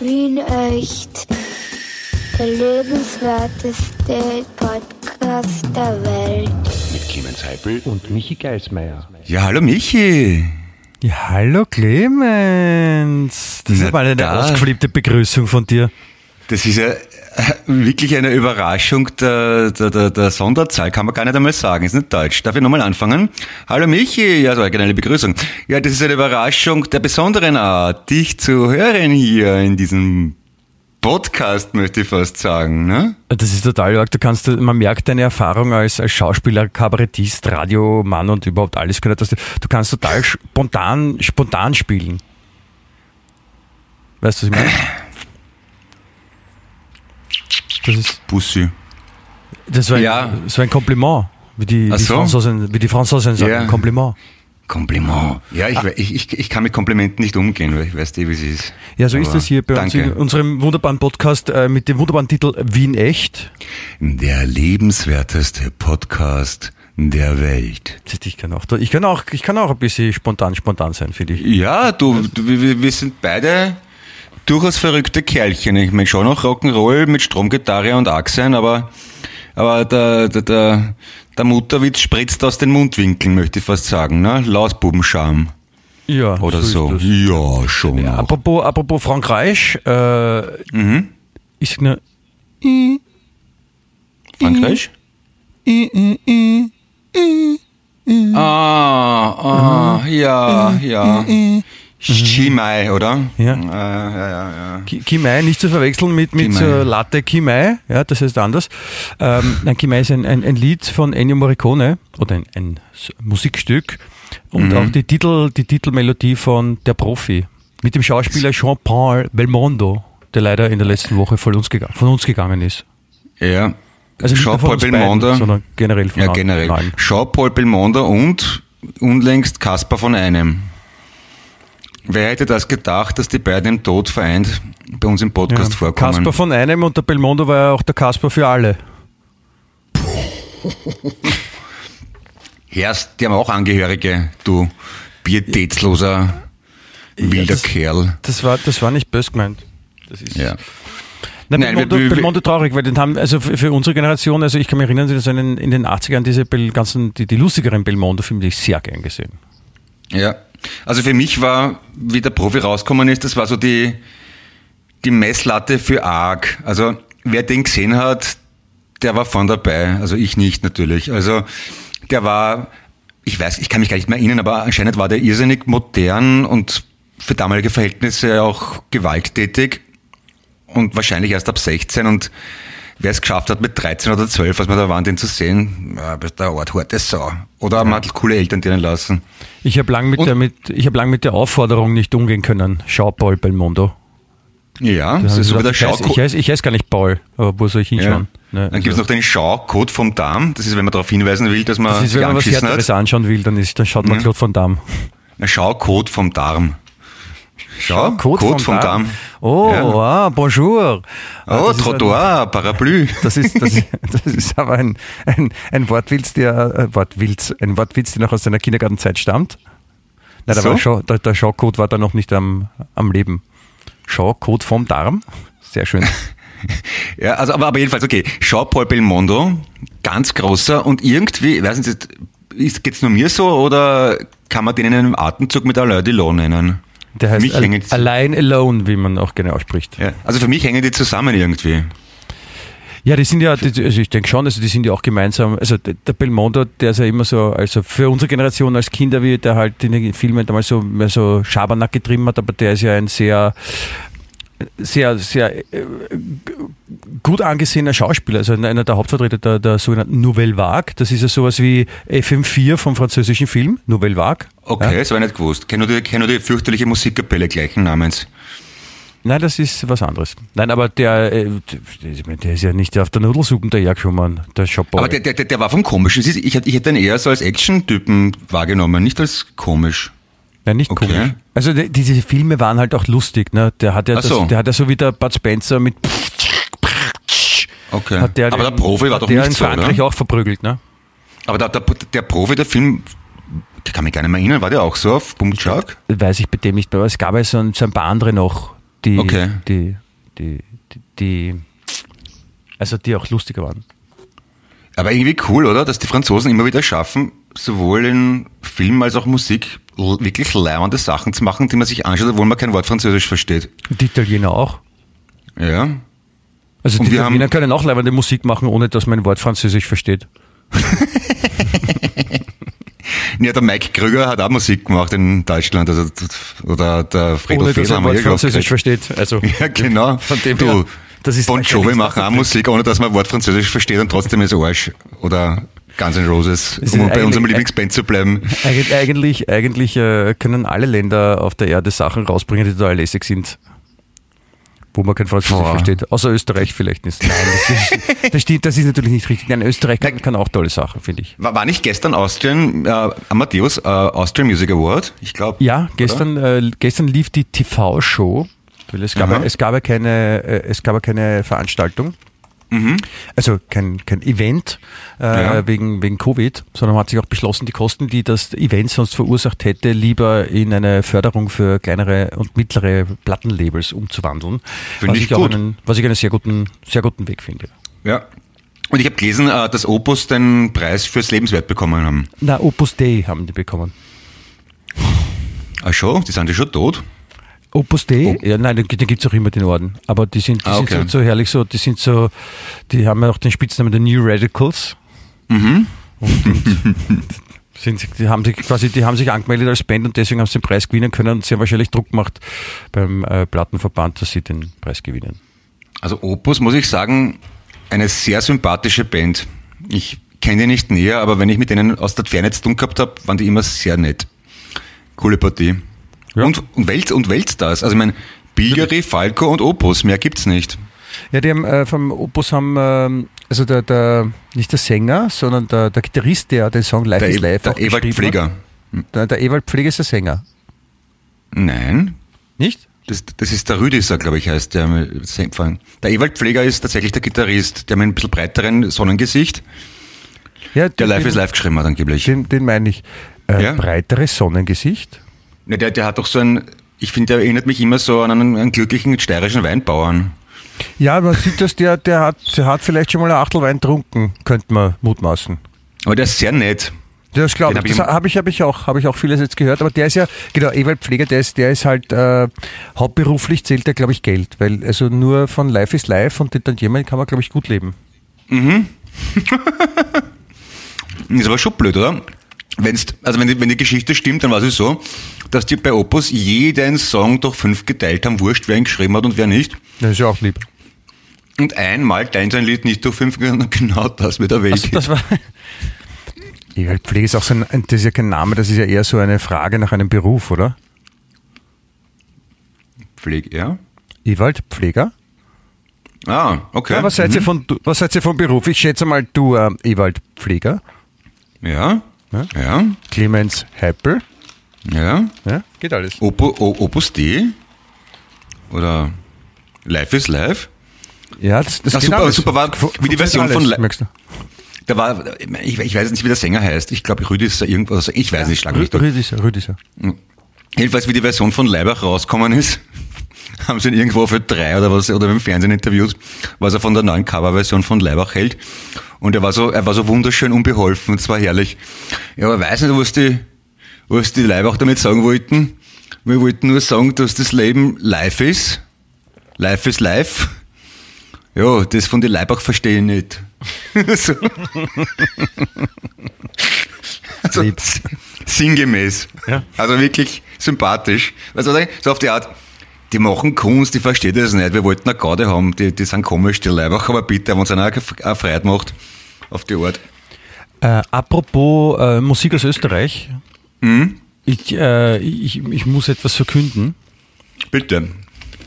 Wien echt. Der lebenswerteste Podcast der Welt. Mit Clemens Heipel und Michi Geismeier. Ja, hallo Michi. Ja, hallo Clemens. Das Na ist aber eine da. ausgeflippte Begrüßung von dir. Das ist ja wirklich eine Überraschung der, der, der, der Sonderzahl, kann man gar nicht einmal sagen, ist nicht deutsch. Darf ich nochmal anfangen? Hallo Michi, ja, so eine generelle Begrüßung. Ja, das ist eine Überraschung der besonderen Art, dich zu hören hier in diesem Podcast, möchte ich fast sagen, ne? Das ist total arg. Du kannst, man merkt deine Erfahrung als, als Schauspieler, Kabarettist, Radiomann und überhaupt alles. Du, du kannst total spontan, spontan spielen. Weißt du, was ich meine? Das ist, Bussi. das war ein, Ja. das war ein Kompliment. Wie die, die so. Franzosen, wie die Franzosen sagen, Ja. Kompliment. Kompliment. Ja, ich, ich, ich, ich kann mit Komplimenten nicht umgehen, weil ich weiß eh, wie es ist. Ja, so ist Aber das hier bei uns in unserem wunderbaren Podcast äh, mit dem wunderbaren Titel Wien echt. Der lebenswerteste Podcast der Welt. Ich kann auch, ich kann auch, ich kann auch ein bisschen spontan, spontan sein, finde ich. Ja, du, du wir, wir sind beide durchaus verrückte Kerlchen. Ich meine schon noch Rock'n'Roll mit Stromgitarre und Achsen, aber, aber der, der, der, der Mutterwitz spritzt aus den Mundwinkeln, möchte ich fast sagen, ne? Lausbubenscham Ja, oder so. das. Ja, schon. Ja, apropos, apropos Frankreich, äh, Mhm. ist eine, Frankreich? Ah, ah, ja, ja. Chimay, oder? Ja. Äh, ja, ja, ja. Kimai, nicht zu verwechseln mit, mit Kimai. so Latte Kimai, ja, das heißt anders. Ähm, nein, Kimai ist ein, ein, ein Lied von Ennio Morricone oder ein, ein Musikstück und Mhm. auch die Titel, die Titelmelodie von Der Profi mit dem Schauspieler Jean-Paul Belmondo, der leider in der letzten Woche von uns, gega- von uns gegangen ist. Ja. Also Jean-Paul beiden, Belmondo. sondern generell von Ja, generell. Jean-Paul Belmondo und unlängst Kaspar von einem. Wer hätte das gedacht, dass die beiden im Tod vereint bei uns im Podcast Ja. vorkommen? Kasper von einem und der Belmondo war ja auch der Kasper für alle. Herst, die haben auch Angehörige, du pietätsloser, wilder das- Kerl. Das war, das war nicht böse gemeint. Das ist, Ja. Nein, Nein, Belmondo, wir- wir- Belmondo traurig, weil den haben, also für, für unsere Generation, also ich kann mich erinnern, dass in, den- in den 80ern diese Bel, ganzen, die, die lustigeren Belmondo-Filme, die ich sehr gern gesehen. Ja. Also für mich war, wie der Profi rausgekommen ist, das war so die, die Messlatte für arg. Also wer den gesehen hat, der war von dabei. Also ich nicht natürlich. Also der war, ich weiß, ich kann mich gar nicht mehr erinnern, aber anscheinend war der irrsinnig modern und für damalige Verhältnisse auch gewalttätig und wahrscheinlich erst ab 16 und wer es geschafft hat mit 13 oder 12, was wir da waren, den zu sehen, ja, bist der Ort harte Sau. Oder man hat coole Eltern denen lassen. Ich habe lang, mit der, mit, ich hab lang mit der Aufforderung nicht umgehen können. Schau, Paul Belmondo. Ja, Da das ist so wie der Schaucode. ich, heiß, ich heiß gar nicht Paul, aber wo soll ich Ja. hinschauen? Ne, Dann gibt es also, noch den Schaukot vom Darm. Das ist, wenn man darauf hinweisen will, dass man das ist, wenn man was Härteres anschauen will, dann, ist, dann schaut man Ja. Claude Van Damme. Ein Schaukot vom Darm. Schau, Code Kot vom Darm. Oh, Ja. ah, bonjour. Oh, ist ein- Trottoir, Parapluie. Das ist, das, das ist aber ein, ein, ein Wortwitz, der, äh, Wortwitz, ein Wortwitz, der noch aus seiner Kindergartenzeit stammt. Nein, da So? war schon, der, der Schaucode war da noch nicht am, am Leben. Schaucode vom Darm. Sehr schön. Ja, also, aber, aber jedenfalls, okay. Jean-Paul Belmondo, ganz großer und irgendwie, weiß nicht, geht's nur mir so oder kann man den in einem Atemzug mit Alain Delon nennen? Der Für heißt mich Al hängen die- Allein Alone, wie man auch gerne ausspricht. Ja, also für mich hängen die zusammen irgendwie. Ja, die sind ja, die, also ich denke schon, also die sind ja auch gemeinsam, also der der Belmondo, der ist ja immer so, also für unsere Generation als Kinder, wie der halt in den Filmen damals so mehr so Schabernack getrieben hat, aber der ist ja ein sehr, sehr, sehr äh, gut angesehener Schauspieler, also einer der Hauptvertreter der, der sogenannten Nouvelle Vague. Das ist ja sowas wie FM4 vom französischen Film, Nouvelle Vague. Okay, Ja. das habe ich nicht gewusst. Kenn nur die, kenn die fürchterliche Musikkapelle gleichen Namens. Nein, das ist was anderes. Nein, aber der, äh, der, ist ja nicht auf der Nudelsuppe dahergekommen, der Chapeau. Aber der, der, der der war vom Komischen. Ich hätte ihn eher so als Action-Typen wahrgenommen, nicht als komisch. Ja, nicht Okay. komisch. Also die, diese Filme waren halt auch lustig, ne? Der hat ja, das, so. der hat ja so wie der Bud Spencer mit Okay. hat der Aber der den- Profi war doch der nicht in so, Frankreich oder? auch verprügelt, ne? Aber der, der, der Profi, der Film, ich kann mich gar nicht mehr erinnern, war der auch so auf Bumchak? Weiß ich bei dem nicht mehr, aber es gab ja so ein, so ein paar andere noch. die, Okay. die, die, die, die, also die auch lustiger waren. Aber irgendwie cool, oder? Dass die Franzosen immer wieder schaffen, sowohl in Film als auch Musik wirklich leibende Sachen zu machen, die man sich anschaut, obwohl man kein Wort Französisch versteht. Die Italiener auch. Ja. Also Und die Italiener haben- können auch leibende Musik machen, ohne dass man ein Wort Französisch versteht. Ja, der Mike Krüger hat auch Musik gemacht in Deutschland, also, oder der Fredo ohne dass Fehler ein hier Wort. Französisch versteht. Also Ja, genau. Von dem du, her, das ist Bon Jovi machen auch Musik, ohne dass man ein Wort Französisch versteht und trotzdem ist Arsch. Oder Guns N' Roses, um bei unserem Lieblingsband zu bleiben. Eig- Eigentlich, eigentlich äh, können alle Länder auf der Erde Sachen rausbringen, die total lässig sind. Wo man kein Französisch versteht. Außer Österreich vielleicht nicht. Nein, das ist, das, stimmt, das ist natürlich nicht richtig. Nein, Österreich kann, kann auch tolle Sachen, finde ich. War, war nicht gestern Austrian, äh, Amadeus, äh, Austrian Music Award? Ich glaube. Ja, gestern, äh, gestern lief die TV-Show, weil es gab, ja, es gab keine, äh, es gab ja keine Veranstaltung. Also kein, kein Event äh, Ja. wegen, wegen Covid, sondern man hat sich auch beschlossen, die Kosten, die das Event sonst verursacht hätte, lieber in eine Förderung für kleinere und mittlere Plattenlabels umzuwandeln. Finde was ich auch gut. Einen, was ich einen sehr guten, sehr guten Weg finde. Ja. Und ich habe gelesen, äh, dass Opus den Preis fürs Lebenswert bekommen haben. Na, Opus Dei haben die bekommen. Ach schon? Die sind ja schon tot? Opus Dei? Ja, nein, den, den gibt's auch immer, den Orden. Aber die sind, die Ah, okay. sind so, so herrlich so, die sind so, die haben ja auch den Spitznamen der New Radicals. Mhm. Und, und sind, die haben sich quasi, die haben sich angemeldet als Band und deswegen haben sie den Preis gewinnen können und sie haben wahrscheinlich Druck gemacht beim äh, Plattenverband, dass sie den Preis gewinnen. Also Opus, muss ich sagen, eine sehr sympathische Band. Ich kenne die nicht näher, aber wenn ich mit denen aus der Ferne zu tun gehabt habe, waren die immer sehr nett. Coole Partie. Ja. Und, und, Welt, und Weltstars. Also ich meine, Bilgeri, Falco und Opus, mehr gibt's nicht. Ja, die haben äh, vom Opus haben, ähm, also der, der, nicht der Sänger, sondern der, der Gitarrist, der den Song Live Der, is E- Live auch der Ewald Pfleger. Der, der Ewald Pfleger ist der Sänger. Nein, Nicht? das, das ist der Rüdiser, glaube ich, heißt der. Der Ewald Pfleger ist tatsächlich der Gitarrist, der mit ein bisschen breiteren Sonnengesicht, Ja, der den- Live den- is Live geschrieben hat angeblich. Den, den meine ich. Äh, Ja? Breiteres Sonnengesicht? Ja, der, der hat doch so ein, ich finde, der erinnert mich immer so an einen, einen glücklichen steirischen Weinbauern. Ja, man sieht, dass der, der hat, der hat vielleicht schon mal ein Achtel Wein getrunken, könnte man mutmaßen. Aber der ist sehr nett. Das glaube ich. Das habe ich, hab ich auch, habe ich auch vieles jetzt gehört. Aber der ist ja, genau, Ewald Pfleger, der ist, der ist halt äh, hauptberuflich zählt der, glaube ich, Geld, weil also nur von Life is Life und dann jemand kann man, glaube ich, gut leben. Ist aber schon blöd, oder? Wenn's, also wenn die, wenn die Geschichte stimmt, dann war es so, dass die bei Opus jeden Song durch fünf geteilt haben, wurscht, wer ihn geschrieben hat und wer nicht. Das ist ja auch lieb. Und einmal teilen sie ein Lied nicht durch fünf, und genau das wird er weg. Also das war. Ewald Pfleger ist auch so ein, das ist ja kein Name, das ist ja eher so eine Frage nach einem Beruf, oder? Pfleg, ja? Ewald Pfleger? Ah, okay. Ja, was, seid ihr von, was seid ihr vom Beruf? Ich schätze mal, du, äh, Ewald Pfleger, Ja, Ja? ja, Clemens Heppel. Ja. Ja, geht alles. Opu, o, Opus D? Oder Life is Life? Ja, das, das geht super, alles. super, war wie die Version alles, von du. Da war, ich, ich weiß nicht, wie der Sänger heißt. Ich glaube, Rüdiger irgendwas, also ich weiß nicht, schlag mich Rü- durch. Rüdiger, Rüdiger. Jedenfalls, wie die Version von Leibach rausgekommen ist, haben sie ihn irgendwo für drei oder was, oder im Fernsehen interviewt, was er von der neuen Coverversion von Leibach hält. Und er war so, er war so wunderschön unbeholfen, es war herrlich. Ja, aber weiß nicht, was die, was die Leibach damit sagen wollten. Wir wollten nur sagen, dass das Leben live ist. Life is life. Ja, das von den Leibach verstehe ich nicht. so. also, sinngemäß. Ja. Also wirklich sympathisch. Weißt du, was ich- so auf die Art, die machen Kunst, die versteht das nicht. Wir wollten eine Garde haben, die, die sind komisch, die Leibach, aber bitte, haben uns einer auch auch Freude gemacht auf die Art. Äh, apropos äh, Musik aus Österreich. Hm? Ich, äh, ich, ich muss etwas verkünden. Bitte.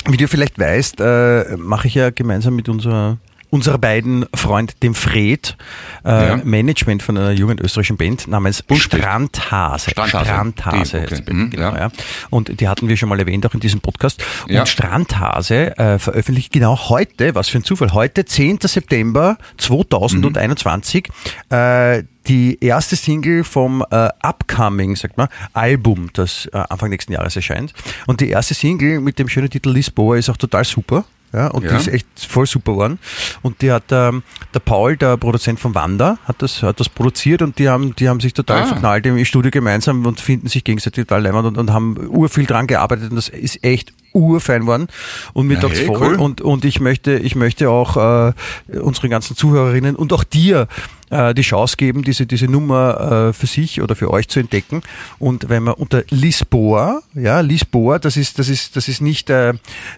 Wie du vielleicht weißt, äh, mache ich ja gemeinsam mit unserer unserer beiden Freund, dem Fred, äh, Ja. Management von einer jungen österreichischen Band namens Buntspiel. Strandhase. Strandhase. Strandhase. Die, okay. Band, Mhm, genau, ja. ja. Und die hatten wir schon mal erwähnt, auch in diesem Podcast. Und. Strandhase äh, veröffentlicht genau heute, was für ein Zufall, heute, 10. September 2021, äh, die erste Single vom äh, Upcoming, sagt man, Album, das äh, Anfang nächsten Jahres erscheint. Und die erste Single mit dem schönen Titel Lisboa ist auch total super. Ja, und die Ja. ist echt voll super geworden. Und die hat ähm, der Paul, der Produzent von Wanda, hat das, hat das produziert und die haben, die haben sich total Ah. verknallt im Studio gemeinsam und finden sich gegenseitig total leimend und, und haben urviel dran gearbeitet und das ist echt urfein worden und mir Ja, hey, voll cool. und, und ich möchte, ich möchte auch äh, unseren ganzen Zuhörerinnen und auch dir äh, die Chance geben, diese, diese Nummer äh, für sich oder für euch zu entdecken. Und wenn man unter Lisboa, ja, Lisboa, das ist, das ist, das ist nicht äh,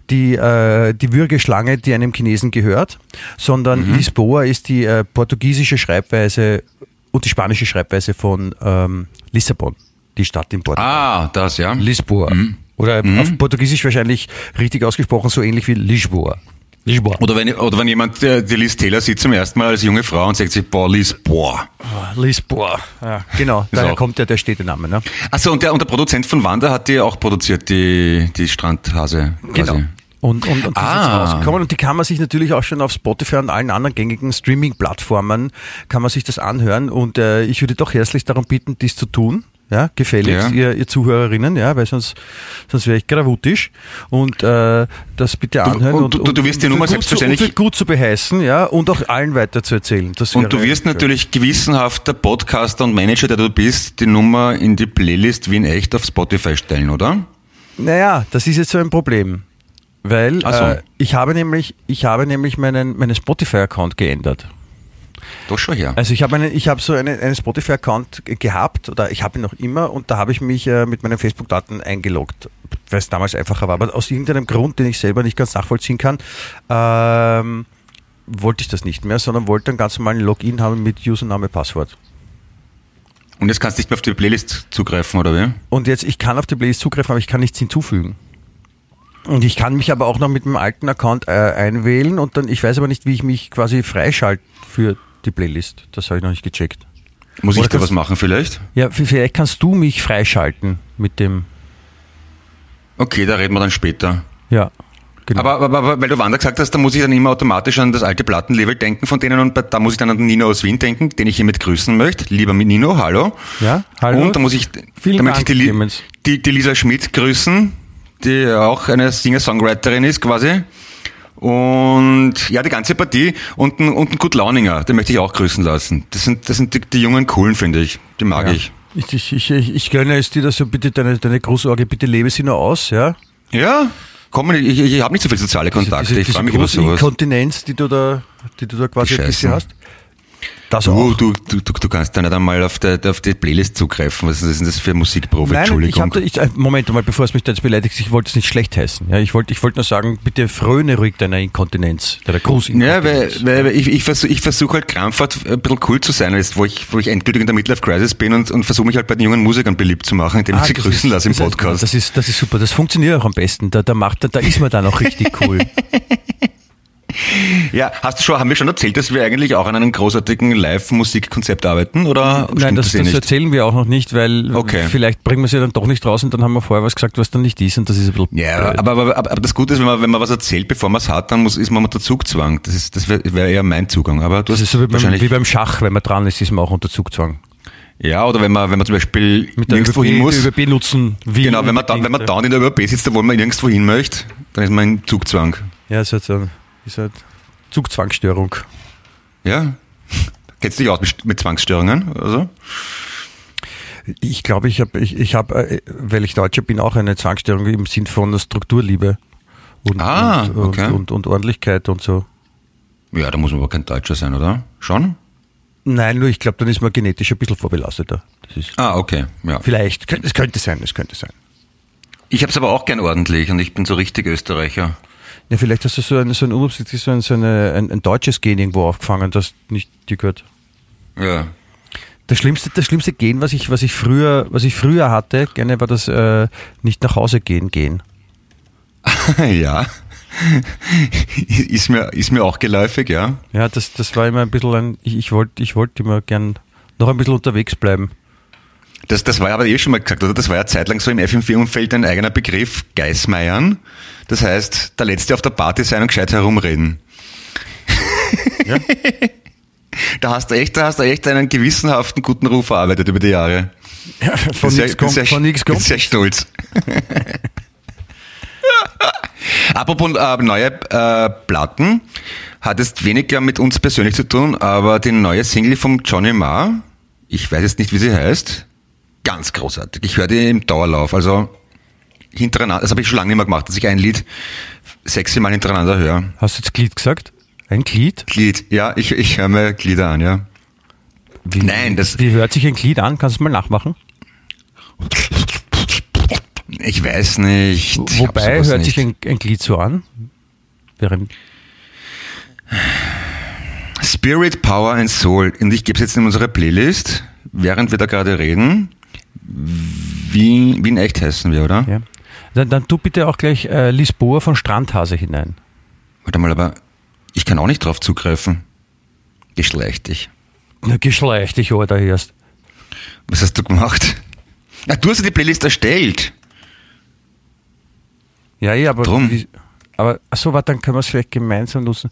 die, äh, die Würgeschlange, die einem Chinesen gehört, sondern Mhm. Lisboa ist die äh, portugiesische Schreibweise und die spanische Schreibweise von ähm, Lissabon, die Stadt in Portugal. Ah, das, ja. Lisboa. Oder auf Portugiesisch wahrscheinlich richtig ausgesprochen, so ähnlich wie Lisboa. Lisboa. Oder wenn, oder wenn jemand, der, die Liz Taylor sieht zum ersten Mal als junge Frau und sagt sich, boah, Liz, boah. Lisboa. Ja, genau, daher auch- kommt ja der Städtename. Ne? Achso, und der, und der Produzent von Wanda hat die auch produziert, die, die Strandhase. Quasi. Genau. Und, und, und die Ah. ist jetzt rausgekommen und die kann man sich natürlich auch schon auf Spotify und allen anderen gängigen Streaming-Plattformen kann man sich das anhören und äh, ich würde doch herzlich darum bitten, dies zu tun. Ja, gefälligst, Ja. Ihr, ihr Zuhörerinnen, ja, weil sonst, sonst wäre ich gravutisch und äh, das bitte anhören und du- du wirst die Nummer gut selbstverständlich- zu, gut zu beheißen, ja, und auch allen weiter zu erzählen. Das Und du wirst schön. natürlich gewissenhafter Podcaster und Manager, der du bist, die Nummer in die Playlist Wien Echt auf Spotify stellen, oder? Naja, das ist jetzt so ein Problem. Weil so. äh, ich habe nämlich, ich habe nämlich meinen, meinen Spotify-Account geändert. Doch schon her. Also ich habe einen, ich habe so einen, einen Spotify-Account ge- gehabt oder ich habe ihn noch immer und da habe ich mich äh, mit meinen Facebook-Daten eingeloggt, weil es damals einfacher war. Aber aus irgendeinem Grund, den ich selber nicht ganz nachvollziehen kann, ähm, wollte ich das nicht mehr, sondern wollte einen ganz normalen Login haben mit Username, Passwort. Und jetzt kannst du nicht mehr auf die Playlist zugreifen, oder wie? Und jetzt, ich kann auf die Playlist zugreifen, aber ich kann nichts hinzufügen. Und ich kann mich aber auch noch mit dem alten Account äh, einwählen und dann, ich weiß aber nicht, wie ich mich quasi freischalte für die Playlist. Das habe ich noch nicht gecheckt. Muss Oder ich da was machen vielleicht? Ja, vielleicht kannst du mich freischalten mit dem, Okay, da reden wir dann später. ja, genau. Aber, aber, aber weil du Wanda gesagt hast, da muss ich dann immer automatisch an das alte Plattenlevel denken von denen und da muss ich dann an den Nino aus Wien denken, den ich hiermit grüßen möchte. Lieber Nino, hallo. Ja, hallo. Und da muss ich, Vielen da möchte ich die, die, die Lisa Schmidt grüßen, die auch eine Singer-Songwriterin ist quasi. Und ja, die ganze Partie und ein, und ein Gut Launinger, den möchte ich auch grüßen lassen. Das sind, das sind die, die jungen Coolen, finde ich. Die mag ja. ich. Ich, ich, ich, ich, ich gönne es dir, dass du bitte deine, deine Großorgie, bitte lebe sie nur aus, ja? Ja, komm, ich, ich, ich habe nicht so viele soziale Kontakte. diese, ich diese freue mich über sowas. Inkontinenz, die du da, die du da quasi ein bisschen hast. Das Du, du, du, du, kannst da nicht einmal auf, der, auf die Playlist zugreifen. Was ist denn das für Musikprofi? Nein, ich Entschuldigung. hab da, ich, äh, Moment mal, bevor es mich da jetzt beleidigt, ich wollte es nicht schlecht heißen. Ja, ich wollte ich wollte nur sagen, bitte fröne ruhig deiner Inkontinenz, deiner ja, Großinkontinenz. weil, weil ich, ich versuche ich versuch halt krampfhaft ein bisschen cool zu sein, jetzt, wo ich, wo ich endgültig in der Midlife Crisis bin und, und versuche mich halt bei den jungen Musikern beliebt zu machen, indem ich sie grüßen ist- lasse im das ist- Podcast. Das ist, das ist super, das funktioniert auch am besten. Da, da, macht, da, da ist man dann auch richtig cool. ja, hast du schon, haben wir schon erzählt, dass wir eigentlich auch an einem großartigen Live-Musikkonzept arbeiten, oder Nein, das, das, eh das erzählen wir auch noch nicht, weil Okay. vielleicht bringen wir sie dann doch nicht raus und dann haben wir vorher was gesagt, was dann nicht ist und das ist ein bisschen Ja, aber, aber, aber, aber das Gute ist, wenn man, wenn man was erzählt, bevor man es hat, dann muss, ist man unter Zugzwang. Das ist, das wäre wär eher mein Zugang. Aber das ist so wie beim, wahrscheinlich, wie beim Schach, wenn man dran ist, ist man auch unter Zugzwang. ja, oder wenn man, wenn man zum Beispiel Mit nirgendwo ÖBB, hin muss. ÖBB nutzen will. Genau, wenn man, da, wenn man down in der ÖBB sitzt, wo man nirgendwo hin möchte, dann ist man in Zugzwang. Ja, ist halt so ist halt Zugzwangsstörung. Ja? Kennst du dich aus mit, Zwangsstörungen? Also? Ich glaube, ich habe, ich, ich hab, äh, weil ich Deutscher bin, auch eine Zwangsstörung im Sinn von Strukturliebe und, Ah, und, okay. und, und, und Ordentlichkeit und so. Ja, da muss man aber kein Deutscher sein, oder? Schon? Nein, nur ich glaube, dann ist man genetisch ein bisschen vorbelasteter. Das ist Ah, okay. Ja. vielleicht, es könnte sein, es könnte sein. Ich habe es aber auch gern ordentlich und ich bin so richtig Österreicher. Ja, vielleicht hast du so ein, so ein unabsichtlich so ein, so eine, ein, ein deutsches Gen irgendwo aufgefangen, das nicht dir gehört. Ja. Das schlimmste, das schlimmste Gen, was ich, was ich früher, was ich früher hatte, gerne war das äh, nicht nach Hause gehen gehen. ja. ist, mir, ist mir auch geläufig, ja. Ja, das, das war immer ein bisschen ein, ich, ich wollte ich wollt immer gern noch ein bisschen unterwegs bleiben. Das, das war aber eh schon mal gesagt, oder? Das war ja zeitlang so im FM4-Umfeld ein eigener Begriff, Geismeiern. Das heißt, der Letzte auf der Party sein und gescheit herumreden. Ja? Da hast du echt, da hast du echt einen gewissenhaften guten Ruf erarbeitet über die Jahre. Ja, von nichts bin kommt, sehr- von nichts bin kommt. sehr stolz. Apropos äh, neue äh, Platten, hat jetzt weniger mit uns persönlich zu tun, aber die neue Single vom Johnny Marr, ich weiß jetzt nicht, wie sie heißt, ganz großartig. Ich höre die im Dauerlauf, also hintereinander, das habe ich schon lange nicht mehr gemacht, dass ich ein Lied sechsmal hintereinander höre. Hast du jetzt Glied gesagt? Ein Glied? Glied, ja, ich, ich höre mir Glieder an, ja. Wie, Nein, das- Wie hört sich ein Glied an? Kannst du mal nachmachen? Ich weiß nicht. Ich Wobei hört nicht. sich ein, ein Glied so an? Während, Spirit, Power and Soul. Und ich gebe es jetzt in unsere Playlist, während wir da gerade reden. Wie, wie in echt heißen wir, oder? ja. Dann, dann tu bitte auch gleich äh, Lisboa von Strandhase hinein. Warte mal, aber ich kann auch nicht drauf zugreifen. Geschlechtig. Na, geschlechtlich, Alter, erst. Was hast du gemacht? Ah, du hast ja die Playlist erstellt. Ja, ja, aber. Drum. Wie, aber achso, warte, dann können wir es vielleicht gemeinsam nutzen.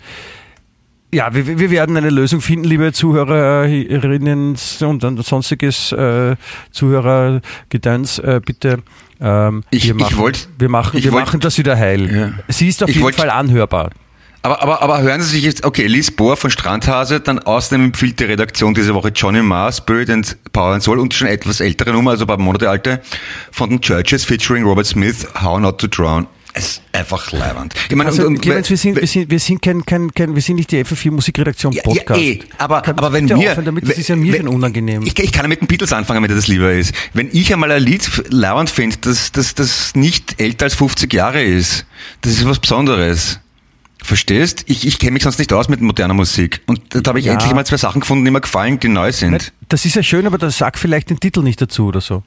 Ja, wir, wir werden eine Lösung finden, liebe Zuhörerinnen und und sonstiges äh, Zuhörergedöns, äh, bitte. Ähm, Ich- wir ich machen, wollt- wir machen, ich wir wollt- machen das wieder heil. Ja. Sie ist auf Ich jeden wollt- Fall anhörbar. Aber, aber, aber hören Sie sich jetzt, okay, Lies Bohr von Strandhase, dann außerdem empfiehlt die Redaktion diese Woche Johnny Marr, Spirit and Power and Soul und schon etwas ältere Nummer, also ein paar Monate alte, von den Churches featuring Robert Smith, How Not to Drown. Es ist einfach leibend. Ich meine, Also, und- und- Clemens, wir sind, wir sind, wir sind kein, kein, kein, wir sind nicht die FFI Musikredaktion Ja, Podcast. Ja, eh, aber, Kann- aber wenn wir, aufhören damit, das ist ja mir schon unangenehm. Ich, ich kann ja mit den Beatles anfangen, wenn dir das lieber ist. Wenn ich einmal ein Lied lauernd finde, das, das, das nicht älter als 50 Jahre ist, das ist was Besonderes. Verstehst? Ich, ich kenne mich sonst nicht aus mit moderner Musik. Und da habe ich Ja. endlich mal zwei Sachen gefunden, die mir gefallen, die neu sind. das ist ja schön, aber dann sag vielleicht den Titel nicht dazu oder so.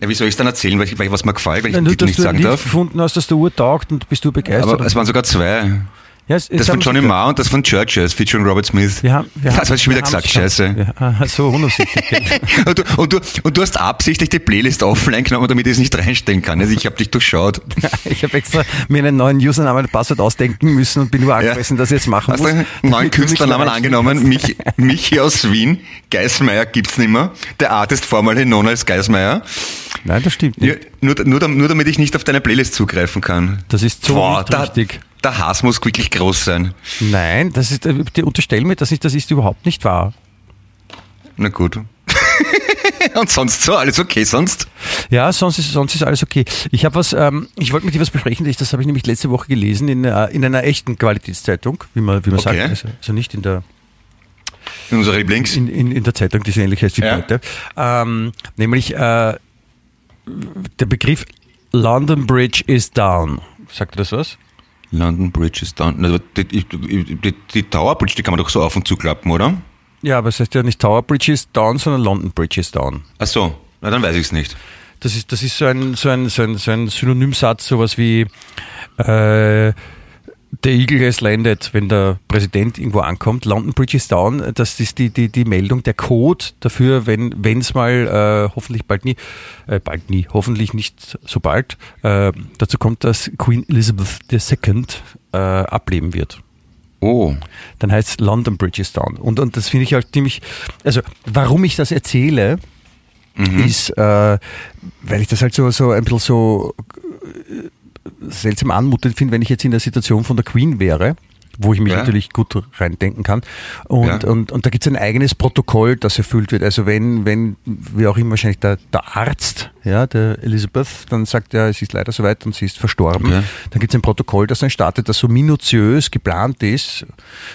Ja, wie soll ich es dann erzählen, weil ich, weil ich was mir gefällt, wenn ich den Titel dass nicht sagen darf? gefunden hast, das der Uhr taugt und bist du begeistert. Aber es waren sogar zwei. Ja, es- Das von Johnny Marr und das von Churches, featuring Robert Smith. Wir haben, wir das habe ich schon wieder gesagt, scheiße. Ja, aha, so unabsichtlich. Und du, und, du, und du hast absichtlich die Playlist offline genommen, damit ich es nicht reinstellen kann. Also ich habe dich durchschaut. ich habe extra mir einen neuen Username und Passwort ausdenken müssen und bin nur angemessen, dass ich jetzt machen Hast muss. du einen neuen du Künstlernamen angenommen? Mich, Michi aus Wien. Geismeier gibt's nicht mehr. Der Artist formerly known als Geismeier. Nein, das stimmt Ja, nicht. nur, nur, nur damit ich nicht auf deine Playlist zugreifen kann. Das ist so Boah, richtig. Der Hass muss wirklich groß sein. Nein, das ist, äh, die unterstellen mir das nicht, das ist überhaupt nicht wahr. Na gut. Und sonst so, alles okay, sonst? Ja, sonst ist, sonst ist alles okay. Ich habe was, ähm, ich wollte mit dir was besprechen, das habe ich nämlich letzte Woche gelesen in, äh, in einer echten Qualitätszeitung, wie man, wie man Okay. sagt. Also, also nicht in der, In unserer Lieblings. in, in, in der Zeitung, die so ähnlich heißt wie Ja. heute. Ähm, nämlich äh, der Begriff London Bridge is down. Sagt dir das was? London Bridge is down. Also die, die, die, Tower Bridge, die kann man doch so auf und zu klappen, oder? Ja, aber es heißt ja nicht Tower Bridge is down, sondern London Bridge is down. Ach so, na dann weiß ich es nicht. Das ist, das ist so ein, so ein, so ein, so ein Synonymsatz, sowas wie äh, der Eagle has landed, wenn der Präsident irgendwo ankommt. London Bridge is down, das ist die, die, die Meldung, der Code dafür, wenn es mal äh, hoffentlich bald nie, äh, bald nie, hoffentlich nicht so bald, äh, dazu kommt, dass Queen Elizabeth II äh, ableben wird Oh, dann heißt es London Bridge is down. Und, und das finde ich halt ziemlich, also warum ich das erzähle, ist, äh, weil ich das halt so, so ein bisschen so seltsam anmutend finde, wenn ich jetzt in der Situation von der Queen wäre, wo ich mich Ja. natürlich gut reindenken kann. Und, Ja. und, und da gibt es ein eigenes Protokoll, das erfüllt wird. Also wenn, wenn, wie auch immer wahrscheinlich der, der Arzt, ja, der Elizabeth, dann sagt ja, es ist leider soweit und sie ist verstorben. Okay. Dann gibt es ein Protokoll, das dann startet, das so minutiös geplant ist,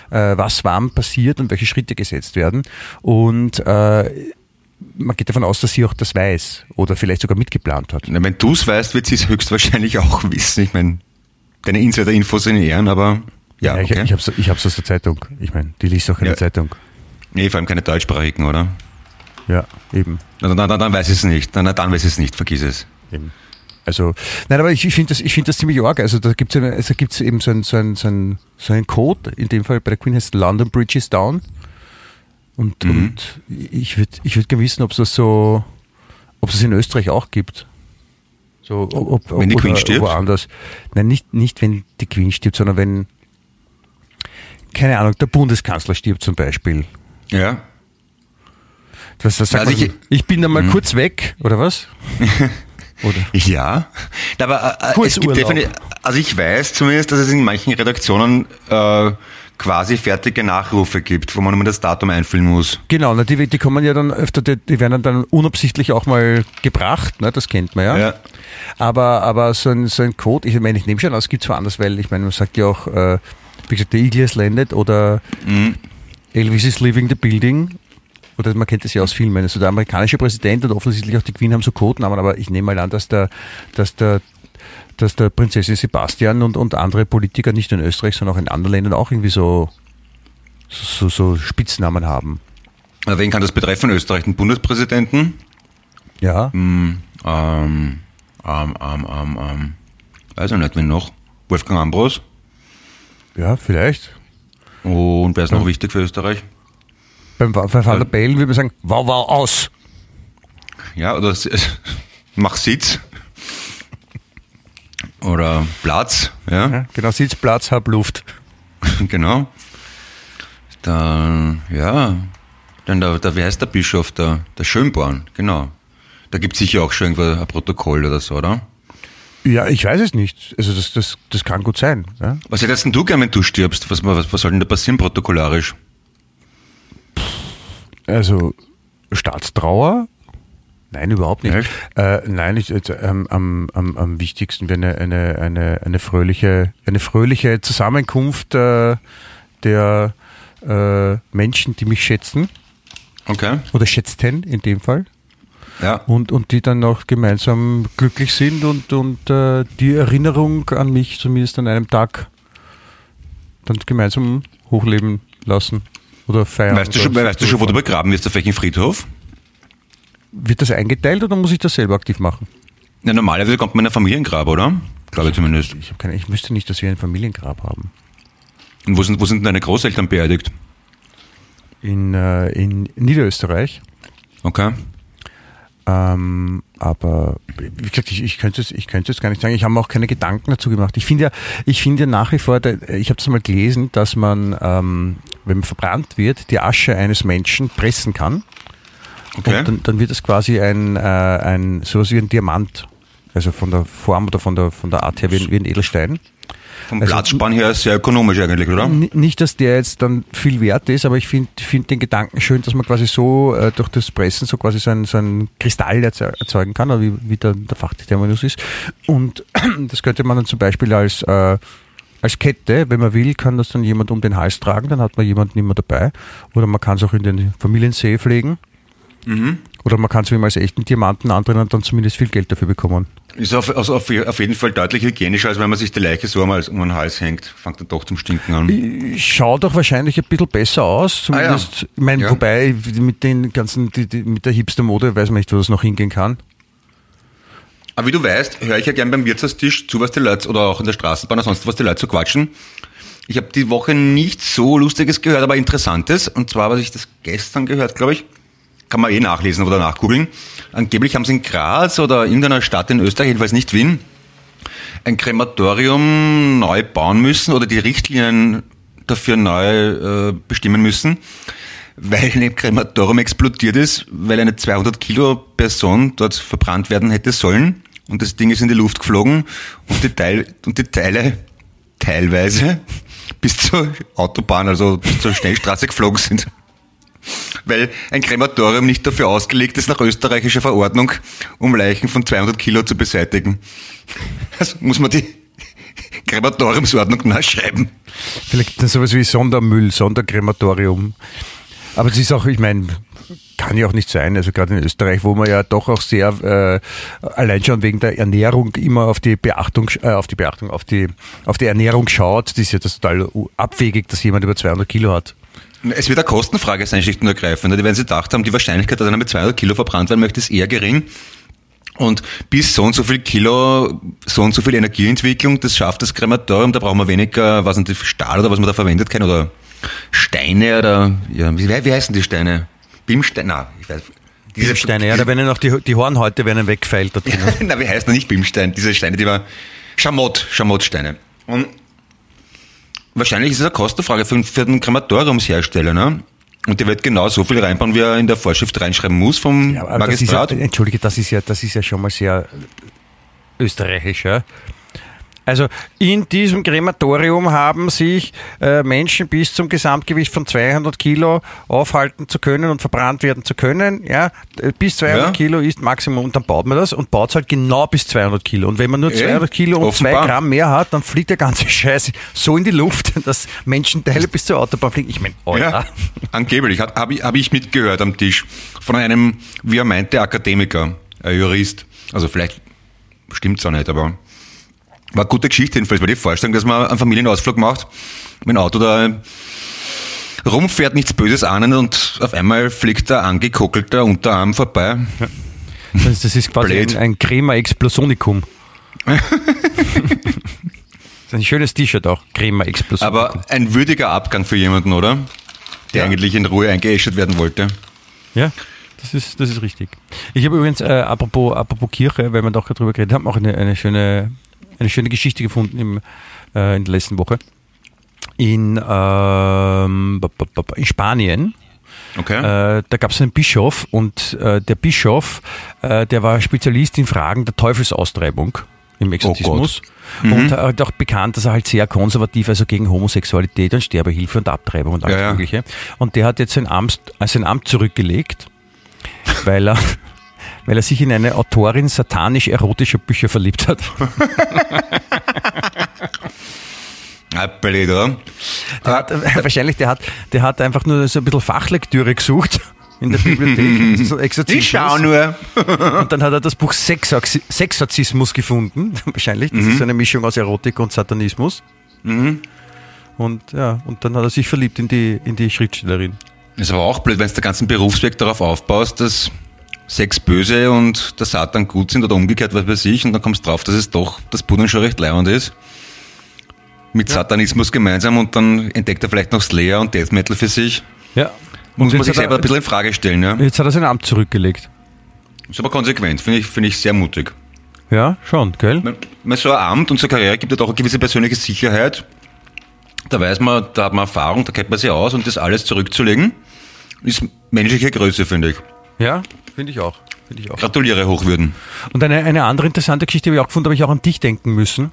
äh, was wann passiert und welche Schritte gesetzt werden. Und äh, man geht davon aus, dass sie auch das weiß oder vielleicht sogar mitgeplant hat. na, wenn du es weißt, wird sie es höchstwahrscheinlich auch wissen. Ich meine, deine Insider-Infos sind in Ehren, aber ja, ich, okay. ich habe es ich hab's aus der Zeitung. Ich meine, die liest auch in Ja. der Zeitung. nee, vor allem keine deutschsprachigen, oder? Ja, eben. Dann, dann, dann weiß ich es nicht. Dann, dann weiß ich es nicht, vergiss es. eben. Also, nein, aber ich, ich finde das, ich finde das ziemlich arg. Also, da gibt es also gibt's eben so ein, so, ein, so, ein, so ein Code, in dem Fall bei der Queen heißt London Bridge is down. Und, Mhm. und ich würde ich würd gerne wissen, ob es das so, ob es in Österreich auch gibt. So, ob, ob, Wenn die oder Queen stirbt? Woanders. Nein, nicht, nicht wenn die Queen stirbt, sondern wenn, keine Ahnung, der Bundeskanzler stirbt zum Beispiel. Ja. Das, das Also man, ich- ich, bin dann mal kurz weg, oder was? Oder? Ja, aber äh, Kurz es gibt definitiv, also ich weiß zumindest, dass es in manchen Redaktionen äh, quasi fertige Nachrufe gibt, wo man nur das Datum einfüllen muss. Genau, na, die, die kommen ja dann öfter, die, die werden dann unabsichtlich auch mal gebracht, ne, das kennt man ja. Ja. Aber, aber so ein, so ein Code, ich meine, ich nehme schon an, es gibt es woanders, weil ich meine, man sagt ja auch, äh, wie gesagt, der Eagle has landed oder Mhm. Elvis is leaving the building. Oder man kennt das ja aus Filmen. Also der amerikanische Präsident und offensichtlich auch die Queen haben so Codenamen, aber ich nehme mal an, dass der, dass der, dass der Prinzessin Sebastian und, und andere Politiker nicht nur in Österreich, sondern auch in anderen Ländern auch irgendwie so, so, so Spitznamen haben. Wen kann das betreffen? Österreich, den Bundespräsidenten? Ja. Hm, ähm, ähm, ähm, ähm, ähm, weiß ich nicht, wen noch? Wolfgang Ambros. Ja, vielleicht. Und wer ist noch wichtig für Österreich? Beim, bei Van der Bellen würde man sagen, wow, wow, aus. Ja, oder mach Sitz. Oder Platz, ja. Ja, genau, Sitzplatz, hab Luft. Genau. Dann, ja, dann der, der, wie heißt der Bischof? Der, der Schönborn, genau. Da gibt es sicher auch schon irgendwo ein Protokoll oder so, oder? Ja, ich weiß es nicht. Also das, das, das kann gut sein. Ja? Was hättest denn du gern, wenn du stirbst? Was, was, was soll denn da passieren protokollarisch? Also Staatstrauer? Nein, überhaupt nicht. Äh, nein, ich, ähm, am, am, am wichtigsten wäre eine, eine, eine, eine, fröhliche, eine fröhliche Zusammenkunft äh, der äh, Menschen, die mich schätzen Okay. oder schätzten in dem Fall Ja. und, und die dann auch gemeinsam glücklich sind und, und äh, die Erinnerung an mich zumindest an einem Tag dann gemeinsam hochleben lassen oder feiern. Weißt du, schon, weißt du schon, wo du begraben wirst, auf welchem Friedhof? Wird das eingeteilt oder muss ich das selber aktiv machen? Ja, normalerweise kommt man in ein Familiengrab, oder? Glaube ich zumindest. Ich, hab keine, ich wüsste nicht, dass wir ein Familiengrab haben. Und wo sind, wo sind denn deine Großeltern beerdigt? In, äh, in Niederösterreich. Okay. Ähm, aber wie gesagt, ich, ich könnte es, ich könnte es gar nicht sagen. Ich habe mir auch keine Gedanken dazu gemacht. Ich finde ja, ich finde ja nach wie vor, ich habe das mal gelesen, dass man, ähm, wenn man verbrannt wird, die Asche eines Menschen pressen kann. Okay. Und dann, dann wird es quasi ein, äh, ein sowas wie ein Diamant. Also von der Form oder von der, von der Art her wie ein, wie ein Edelstein. Vom also- Platzspann her sehr ökonomisch eigentlich, oder? Nicht, dass der jetzt dann viel wert ist, aber ich finde find den Gedanken schön, dass man quasi so äh, durch das Pressen so quasi so ein, so ein Kristall erze- erzeugen kann, wie, wie der, der Fachterminus ist. Und das könnte man dann zum Beispiel als, äh, als Kette, wenn man will, kann das dann jemand um den Hals tragen, dann hat man jemanden immer dabei. Oder man kann es auch in den Familiensee pflegen. Oder man kann es wie mal als echten Diamanten andrehen und dann zumindest viel Geld dafür bekommen. Ist auf, also auf, auf jeden Fall deutlich hygienischer, als wenn man sich die Leiche so einmal um den Hals hängt. Fängt dann doch zum Stinken an. Schaut doch wahrscheinlich ein bisschen besser aus, zumindest. Ah, ja. Ich meine, Ja. wobei mit den ganzen, die, die, mit der Hipster-Mode weiß man nicht, wo das noch hingehen kann. Aber wie du weißt, höre ich ja gern beim Wirtshaustisch zu, was die Leute, oder auch in der Straßenbahn oder sonst was die Leute so quatschen. Ich habe die Woche nichts so Lustiges gehört, aber Interessantes. Und zwar, was ich das gestern gehört, glaube ich, kann man eh nachlesen oder nachgoogeln. Angeblich haben sie in Graz oder irgendeiner Stadt in Österreich, jedenfalls nicht Wien, ein Krematorium neu bauen müssen oder die Richtlinien dafür neu äh, bestimmen müssen, weil ein Krematorium explodiert ist, weil eine 200 Kilo Person dort verbrannt werden hätte sollen und das Ding ist in die Luft geflogen und die, Teil, und die Teile teilweise bis zur Autobahn, also bis zur Schnellstraße geflogen sind. Weil ein Krematorium nicht dafür ausgelegt ist nach österreichischer Verordnung, um Leichen von 200 Kilo zu beseitigen. Also muss man die Krematoriumsordnung nachschreiben. Vielleicht dann sowas wie Sondermüll, Sonderkrematorium. Aber es ist auch, ich meine, kann ja auch nicht sein. Also gerade in Österreich, wo man ja doch auch sehr äh, allein schon wegen der Ernährung immer auf die Beachtung, äh, auf die Beachtung, auf die, auf die Ernährung schaut, das ist ja das total abwegig, dass jemand über 200 Kilo hat. Es wird eine Kostenfrage sein, schlicht und ergreifend. Die werden sich gedacht haben, die Wahrscheinlichkeit, dass einer mit 200 Kilo verbrannt werden möchte, ist eher gering. Und bis so und so viel Kilo, so und so viel Energieentwicklung, das schafft das Krematorium, da brauchen wir weniger, was nicht, Stahl oder was man da verwendet kann, oder Steine oder, ja, wie, wie heißen die Steine? Bimsteine, na, ich weiß. Diese Steine, ja, da werden noch die, die Hornhäute werden drin. na, wie heißt noch nicht Bimstein? Diese Steine, die war Schamott, Schamottsteine. Und wahrscheinlich ist es eine Kostenfrage für, für den Krematoriumshersteller, ne? Und der wird genau so viel reinbauen, wie er in der Vorschrift reinschreiben muss vom Ja, das Magistrat. ist ja, Entschuldige, das ist ja, das ist ja schon mal sehr österreichisch, ja. Also in diesem Krematorium haben sich äh, Menschen bis zum Gesamtgewicht von 200 Kilo aufhalten zu können und verbrannt werden zu können. Ja, Äh, bis 200 Ja. Kilo ist Maximum und dann baut man das und baut es halt genau bis 200 Kilo. Und wenn man nur Ja, 200 Kilo und offenbar. 2 Gramm mehr hat, dann fliegt der ganze Scheiß so in die Luft, dass Menschenteile bis zur Autobahn fliegen. Ich meine, Alter. Ja, angeblich. Habe hab ich, hab ich mitgehört am Tisch von einem, wie er meinte, Akademiker, ein Jurist. Also vielleicht stimmt's auch nicht, aber war eine gute Geschichte jedenfalls, weil die Vorstellung, dass man einen Familienausflug macht, mit dem Auto da rumfährt, nichts Böses ahnen und auf einmal fliegt der angekockelter Unterarm vorbei. Das, das ist quasi Blöd. ein, ein Crema Explosonikum. das ist ein schönes T-Shirt auch, Crema Explosonikum. Aber ein würdiger Abgang für jemanden, oder? Der Ja. eigentlich in Ruhe eingeäschert werden wollte. ja, das ist, das ist richtig. Ich habe übrigens, äh, apropos, apropos Kirche, weil wir doch darüber geredet haben, auch eine, eine, schöne, eine schöne Geschichte gefunden im, äh, in der letzten Woche. In, ähm, in Spanien Okay. Äh, da gab es einen Bischof und äh, der Bischof, äh, der war Spezialist in Fragen der Teufelsaustreibung im Exorzismus und hat auch bekannt, dass er halt sehr konservativ, also gegen Homosexualität und Sterbehilfe und Abtreibung und alles Ja, ja. Mögliche. Und der hat jetzt sein Amt, äh, sein Amt zurückgelegt, weil er, weil er sich in eine Autorin satanisch-erotischer Bücher verliebt hat. Ah, blöd, oder? Der hat, äh, wahrscheinlich, der hat, der hat einfach nur so ein bisschen Fachlektüre gesucht in der Bibliothek. so Exorzismus. Ich schau nur. Und dann hat er das Buch Sexorxi- Sexorzismus gefunden, wahrscheinlich. Das ist so eine Mischung aus Erotik und Satanismus. Und ja, und dann hat er sich verliebt in die, in die Schriftstellerin. Ist aber auch blöd, wenn du den ganzen Berufsweg darauf aufbaust, dass Sex böse und der Satan gut sind oder umgekehrt, was weiß ich, und dann kommst du drauf, dass es doch das Pudding schon recht leibend ist. Mit Satanismus gemeinsam und dann entdeckt er vielleicht noch Slayer und Death Metal für sich. Ja. Muss man sich hat er- selber ein bisschen in Frage stellen, ja. Jetzt hat er sein Amt zurückgelegt. Ist aber konsequent, finde ich, finde ich sehr mutig. Ja, schon, gell? Weil so ein Amt und so eine Karriere gibt ja doch eine gewisse persönliche Sicherheit. Da weiß man, da hat man Erfahrung, da kennt man sich aus und das alles zurückzulegen, ist menschliche Größe, finde ich. Ja, finde ich auch. Finde ich auch. Gratuliere, Hochwürden. Und eine, eine andere interessante Geschichte habe ich auch gefunden, habe ich auch an dich denken müssen.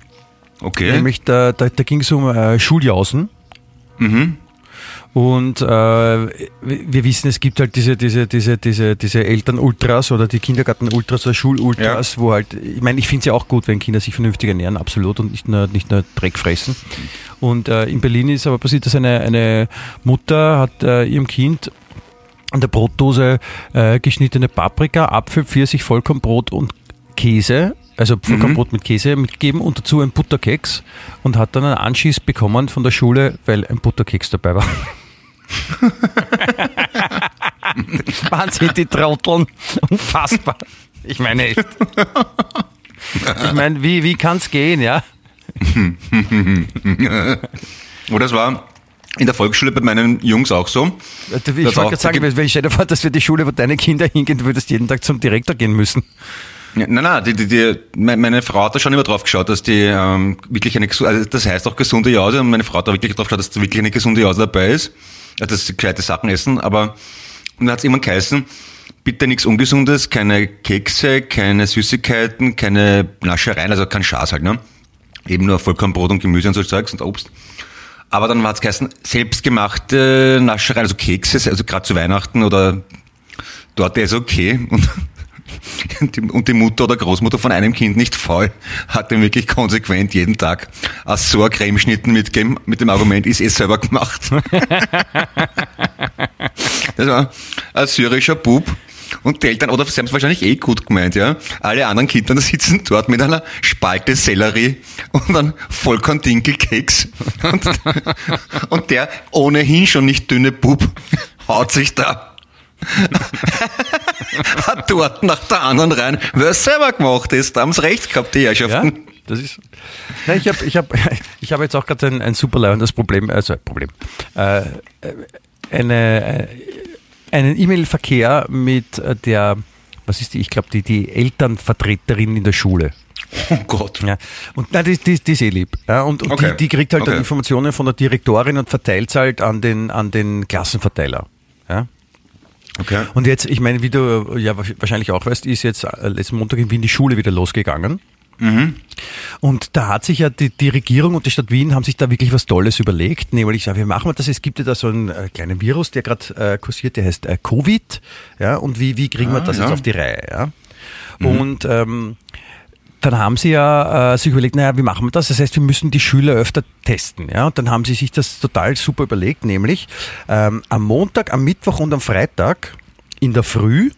Okay. Nämlich, da, da, da ging es um äh, Schuljausen. Und äh, wir wissen, es gibt halt diese, diese, diese, diese, diese Eltern-Ultras oder die Kindergarten-Ultras oder Schul-Ultras, wo halt, ich meine, ich finde es ja auch gut, wenn Kinder sich vernünftig ernähren, absolut, und nicht nur, nicht nur Dreck fressen. Und äh, in Berlin ist aber passiert, dass eine, eine Mutter hat äh, ihrem Kind an der Brotdose äh, geschnittene Paprika, Apfel, Pfirsich, Vollkornbrot und Käse, also Vollkornbrot mit Käse mitgegeben und dazu ein Butterkeks und hat dann einen Anschiss bekommen von der Schule, weil ein Butterkeks dabei war. Wahnsinn, die Trotteln. Unfassbar. Ich meine echt. Ich meine, wie, wie kann es gehen, ja? Oder es war in der Volksschule bei meinen Jungs auch so. Ich Das wollte gerade sagen, wenn ich stell dir vor, dass wir die Schule, wo deine Kinder hingehen, du würdest jeden Tag zum Direktor gehen müssen. Nein, nein, die, die, die, me- meine Frau hat da schon immer drauf geschaut, dass die ähm, wirklich eine, also das heißt auch gesunde Jause und meine Frau hat da wirklich drauf geschaut, dass da wirklich eine gesunde Jause dabei ist, also dass sie gescheite Sachen essen, aber und dann hat es immer geheißen, bitte nichts Ungesundes, keine Kekse, keine Süßigkeiten, keine Naschereien, also kein Schaß halt, ne? Eben nur Vollkornbrot und Gemüse und so Zeugs und Obst. Aber dann hat es geheißen, selbstgemachte Naschereien, also Kekse, also gerade zu Weihnachten oder dort ist okay. Und die, und die Mutter oder Großmutter von einem Kind nicht faul, hat ihm wirklich konsequent jeden Tag so ein Cremeschnitten mitgegeben, mit dem Argument, ist eh selber gemacht. das war ein syrischer Bub. Und die Eltern, oder sie haben es wahrscheinlich eh gut gemeint, ja. Alle anderen Kinder sitzen dort mit einer Spalte Sellerie und einem Vollkorn-Dinkelkeks. Und, und der ohnehin schon nicht dünne Bub haut sich da Hat dort nach der anderen rein, wer es selber gemacht ist, da haben sie recht gehabt, die Ja, Herrschaften. das ist. Nein, ich habe ich hab, ich hab jetzt auch gerade ein, ein super leibendes Problem, also Problem. Äh, eine, äh, einen E-Mail-Verkehr mit äh, der, was ist die, ich glaube, die, die Elternvertreterin in der Schule. Oh Gott. Ja. Und nein, die, die, die ist eh lieb. Ja, und und Okay. die, die kriegt halt dann Okay. Informationen von der Direktorin und verteilt halt an den, an den Klassenverteiler. Ja. Okay. Und jetzt, ich meine, wie du ja wahrscheinlich auch weißt, ist jetzt äh, letzten Montag in Wien die Schule wieder losgegangen. Und da hat sich ja die, die Regierung und die Stadt Wien haben sich da wirklich was Tolles überlegt, nämlich, ja, wie machen wir das? Es gibt ja da so einen äh, kleinen Virus, der gerade äh, kursiert, der heißt äh, Covid. Ja, und wie, wie kriegen wir Ah, das ja. jetzt auf die Reihe? Ja? Und ähm, dann haben sie ja äh, sich überlegt, naja, wie machen wir das? Das heißt, wir müssen die Schüler öfter testen. Ja? Und dann haben sie sich das total super überlegt, nämlich ähm, am Montag, am Mittwoch und am Freitag in der Früh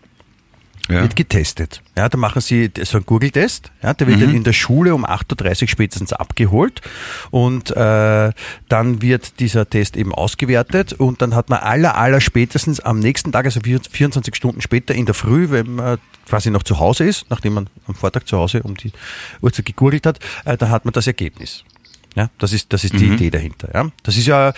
Ja. wird getestet. Ja, da machen sie so einen Google-Test. Ja, der wird dann in der Schule um 8.30 Uhr spätestens abgeholt und äh, dann wird dieser Test eben ausgewertet und dann hat man aller, aller spätestens am nächsten Tag, also 24 Stunden später in der Früh, wenn man quasi noch zu Hause ist, nachdem man am Vortag zu Hause um die Uhrzeit gegoogelt hat, äh, dann hat man das Ergebnis. Ja, das ist, das ist die Idee dahinter. Ja. Das ist ja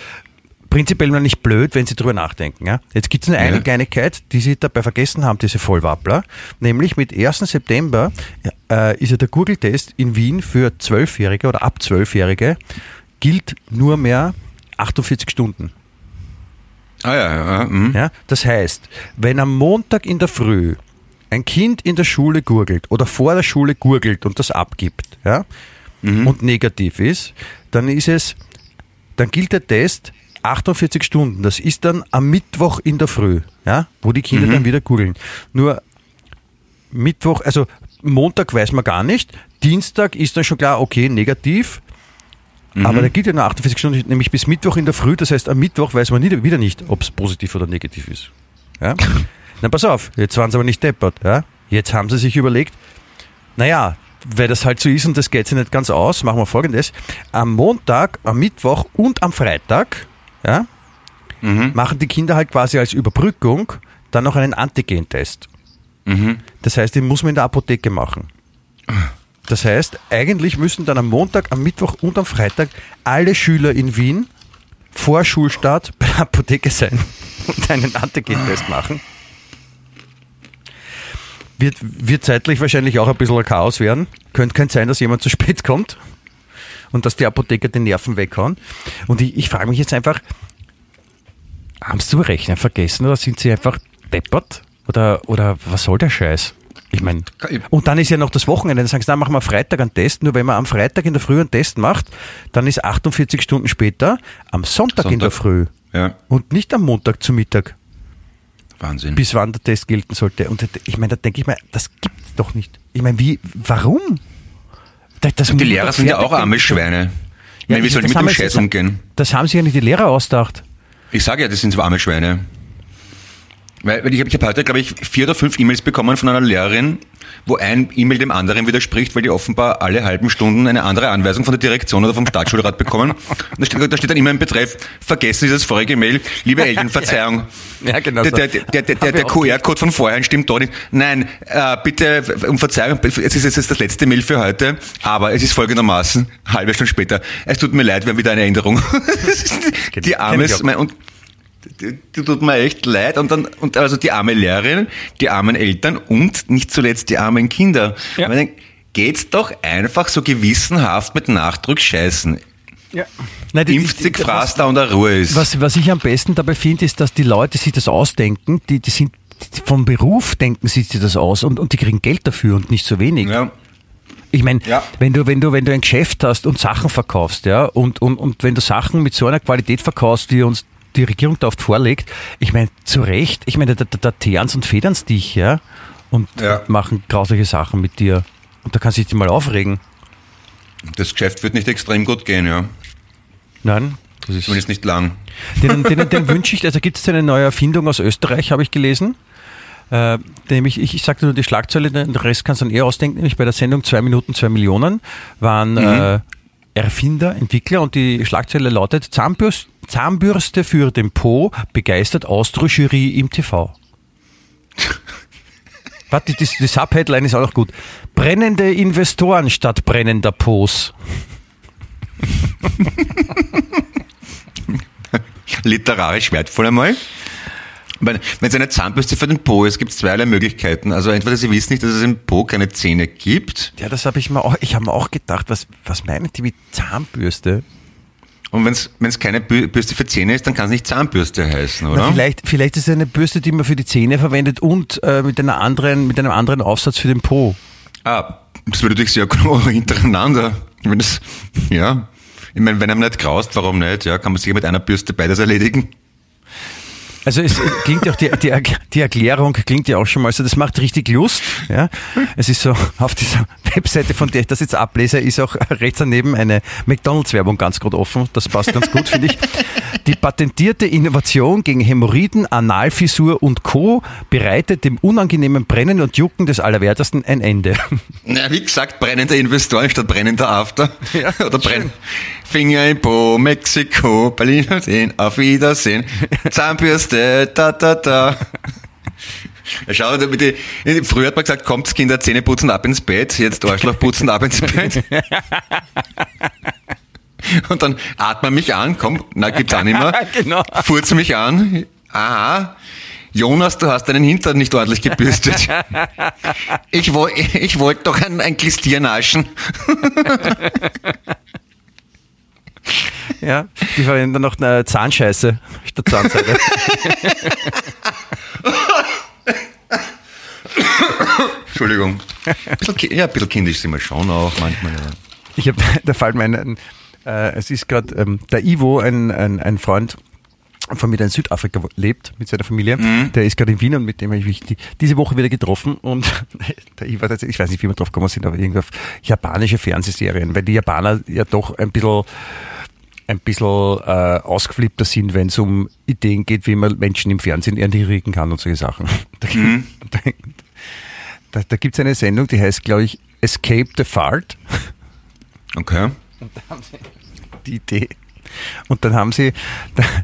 prinzipiell noch nicht blöd, wenn Sie drüber nachdenken. Ja? Jetzt gibt es eine, eine Ja. Kleinigkeit, die Sie dabei vergessen haben, diese Vollwappler. Nämlich mit 1. September äh, ist ja der Google-Test in Wien für 12-Jährige oder ab 12-Jährige gilt nur mehr 48 Stunden. Ah ja, ja. mhm. Ja? Das heißt, wenn am Montag in der Früh ein Kind in der Schule gurgelt oder vor der Schule gurgelt und das abgibt ja, und negativ ist, dann ist es, dann gilt der Test 48 Stunden. Das ist dann am Mittwoch in der Früh, ja, wo die Kinder dann wieder gurgeln. Nur Mittwoch, also Montag weiß man gar nicht, Dienstag ist dann schon klar, okay, negativ. Aber da gilt ja nur 48 Stunden, nämlich bis Mittwoch in der Früh. Das heißt, am Mittwoch weiß man nie, wieder nicht, ob es positiv oder negativ ist. Ja? Na, pass auf, jetzt waren sie aber nicht deppert. Ja? Jetzt haben sie sich überlegt, naja, weil das halt so ist und das geht sich nicht ganz aus, machen wir folgendes. Am Montag, am Mittwoch und am Freitag ja, machen die Kinder halt quasi als Überbrückung dann noch einen Antigentest. Das heißt, den muss man in der Apotheke machen. Das heißt, eigentlich müssen dann am Montag, am Mittwoch und am Freitag alle Schüler in Wien vor Schulstart bei der Apotheke sein und einen Antigen-Test machen. Wird, wird zeitlich wahrscheinlich auch ein bisschen ein Chaos werden. Könnte, könnte sein, dass jemand zu spät kommt und dass die Apotheker den Nerven weghauen. Und ich, ich frage mich jetzt einfach, haben sie zu rechnen vergessen oder sind sie einfach deppert? Oder, oder was soll der Scheiß? Ich meine, und dann ist ja noch das Wochenende. Dann sagen sie, na, machen wir am Freitag einen Test. Nur wenn man am Freitag in der Früh einen Test macht, dann ist 48 Stunden später am Sonntag, in der Sonntag. Früh ja. und nicht am Montag zu Mittag, Wahnsinn. bis wann der Test gelten sollte. Und ich meine, da denke ich mir, das gibt's doch nicht. Ich meine, wie, warum? Das, die Lehrer sind ja auch arme. Schweine. Ich Ja, meine, wie sollen mit dem Scheiß umgehen? Das haben sich ja nicht die Lehrer ausgedacht. Ich sage ja, das sind so arme Schweine. Weil, weil ich habe ich hab heute, glaube ich, vier oder fünf E-Mails bekommen von einer Lehrerin, wo ein E-Mail dem anderen widerspricht, weil die offenbar alle halben Stunden eine andere Anweisung von der Direktion oder vom Staatsschulrat bekommen. Und da steht, da steht dann immer im Betreff, vergessen Sie das vorige Mail, liebe Eltern, Verzeihung. Ja, genau Der, der, der, der, der, der QR-Code von vorher stimmt doch nicht. Nein, äh, bitte um Verzeihung, es ist jetzt das letzte Mail für heute, aber es ist folgendermaßen, halbe Stunde später. Es tut mir leid, wir haben wieder eine Änderung. die kenn arme, auch. mein, und die, die tut mir echt leid. Und dann, und also die arme Lehrerin, die armen Eltern und nicht zuletzt die armen Kinder. Ja. Meine, geht's doch einfach so gewissenhaft mit Nachdruck scheißen. Nein, die- Impft sich, fraß da und der Ruhe ist. Was, was ich am besten dabei finde, ist, dass die Leute, sich das ausdenken, die, die sind vom Beruf denken sie sich das aus und, und die kriegen Geld dafür und nicht so wenig. Ja. Ich meine, Ja. wenn du, wenn du, wenn du ein Geschäft hast und Sachen verkaufst, ja, und, und, und wenn du Sachen mit so einer Qualität verkaufst, die uns die Regierung da oft vorlegt, ich meine, zu Recht, ich meine, da, da, da teeren's und federn's dich, ja, und Ja. machen grausliche Sachen mit dir. Und da kannst du dich mal aufregen. Das Geschäft wird nicht extrem gut gehen, ja. Nein, das ist. Zumindest nicht lang. Den, den, den wünsche ich, also gibt es eine neue Erfindung aus Österreich, habe ich gelesen. Äh, nämlich, ich, ich sagte nur die Schlagzeile, den Rest kannst du dann eher ausdenken, nämlich bei der Sendung 2 Minuten, 2 Millionen waren äh, Erfinder, Entwickler und die Schlagzeile lautet Zahnbürst, Zahnbürste für den Po, begeistert Austro-Jury im TV. Warte, die, die Subheadline ist auch noch gut. Brennende Investoren statt brennender Pos. Literarisch wertvoll einmal. Wenn es eine Zahnbürste für den Po ist, gibt es zweierlei Möglichkeiten. Also entweder Sie wissen nicht, dass es im Po keine Zähne gibt. Ja, das habe ich mir auch, ich habe mir auch gedacht, was, was meinen die mit Zahnbürste? Und wenn es keine Bürste für Zähne ist, dann kann es nicht Zahnbürste heißen, oder? Na, vielleicht, vielleicht ist es eine Bürste, die man für die Zähne verwendet und äh, mit, einer anderen, mit einem anderen Aufsatz für den Po. Ah, das würde natürlich sehr genau hintereinander. Wenn das, ja. Ich meine, wenn einem nicht graust, warum nicht? Ja, kann man sich mit einer Bürste beides erledigen. Also es klingt ja auch die, die, die, Erklärung klingt ja auch schon mal so, das macht richtig Lust. Ja? Es ist so, auf dieser Webseite, von der ich das jetzt ablese, ist auch rechts daneben eine McDonalds-Werbung ganz gut offen. Das passt ganz gut, finde ich. Die patentierte Innovation gegen Hämorrhoiden, Analfissur und Co. bereitet dem unangenehmen Brennen und Jucken des Allerwertesten ein Ende. Na, wie gesagt, brennender Investor statt brennender After. Ja, Oder brenn Finger im Po, Mexiko, Berlin, auf Wiedersehen, Zahnbürste, da, da, da. Ja, schau, die, früher hat man gesagt, kommt Kinder, Zähne putzen, ab ins Bett, jetzt Arschloch putzen, ab ins Bett. Und dann atmet mich an, komm, na, gibt's auch nicht mehr. genau. Furz mich an, aha. Jonas, du hast deinen Hintern nicht ordentlich gebürstet. Ich, wo, ich wollte doch ein, ein Klistier naschen. Ja, die verwenden noch eine Zahnscheiße statt Zahnseide. Entschuldigung. Ein bisschen, ja, ein bisschen kindisch sind wir schon auch manchmal. Ja. Ich habe, da fällt mir ein, äh, es ist gerade ähm, der Ivo, ein, ein, ein Freund von mir, der in Südafrika lebt mit seiner Familie, mhm. der ist gerade in Wien und mit dem habe ich mich die, diese Woche wieder getroffen und der Ivo, ich weiß nicht, wie wir drauf gekommen sind, aber irgendwie auf japanische Fernsehserien, weil die Japaner ja doch ein bisschen ein bisschen äh, ausgeflippter sind, wenn es um Ideen geht, wie man Menschen im Fernsehen erniedrigen kann und solche Sachen. Da, mhm. da, da, da gibt es eine Sendung, die heißt, glaube ich, Escape the Fart. Okay. Und da haben sie die Idee. Und dann haben sie,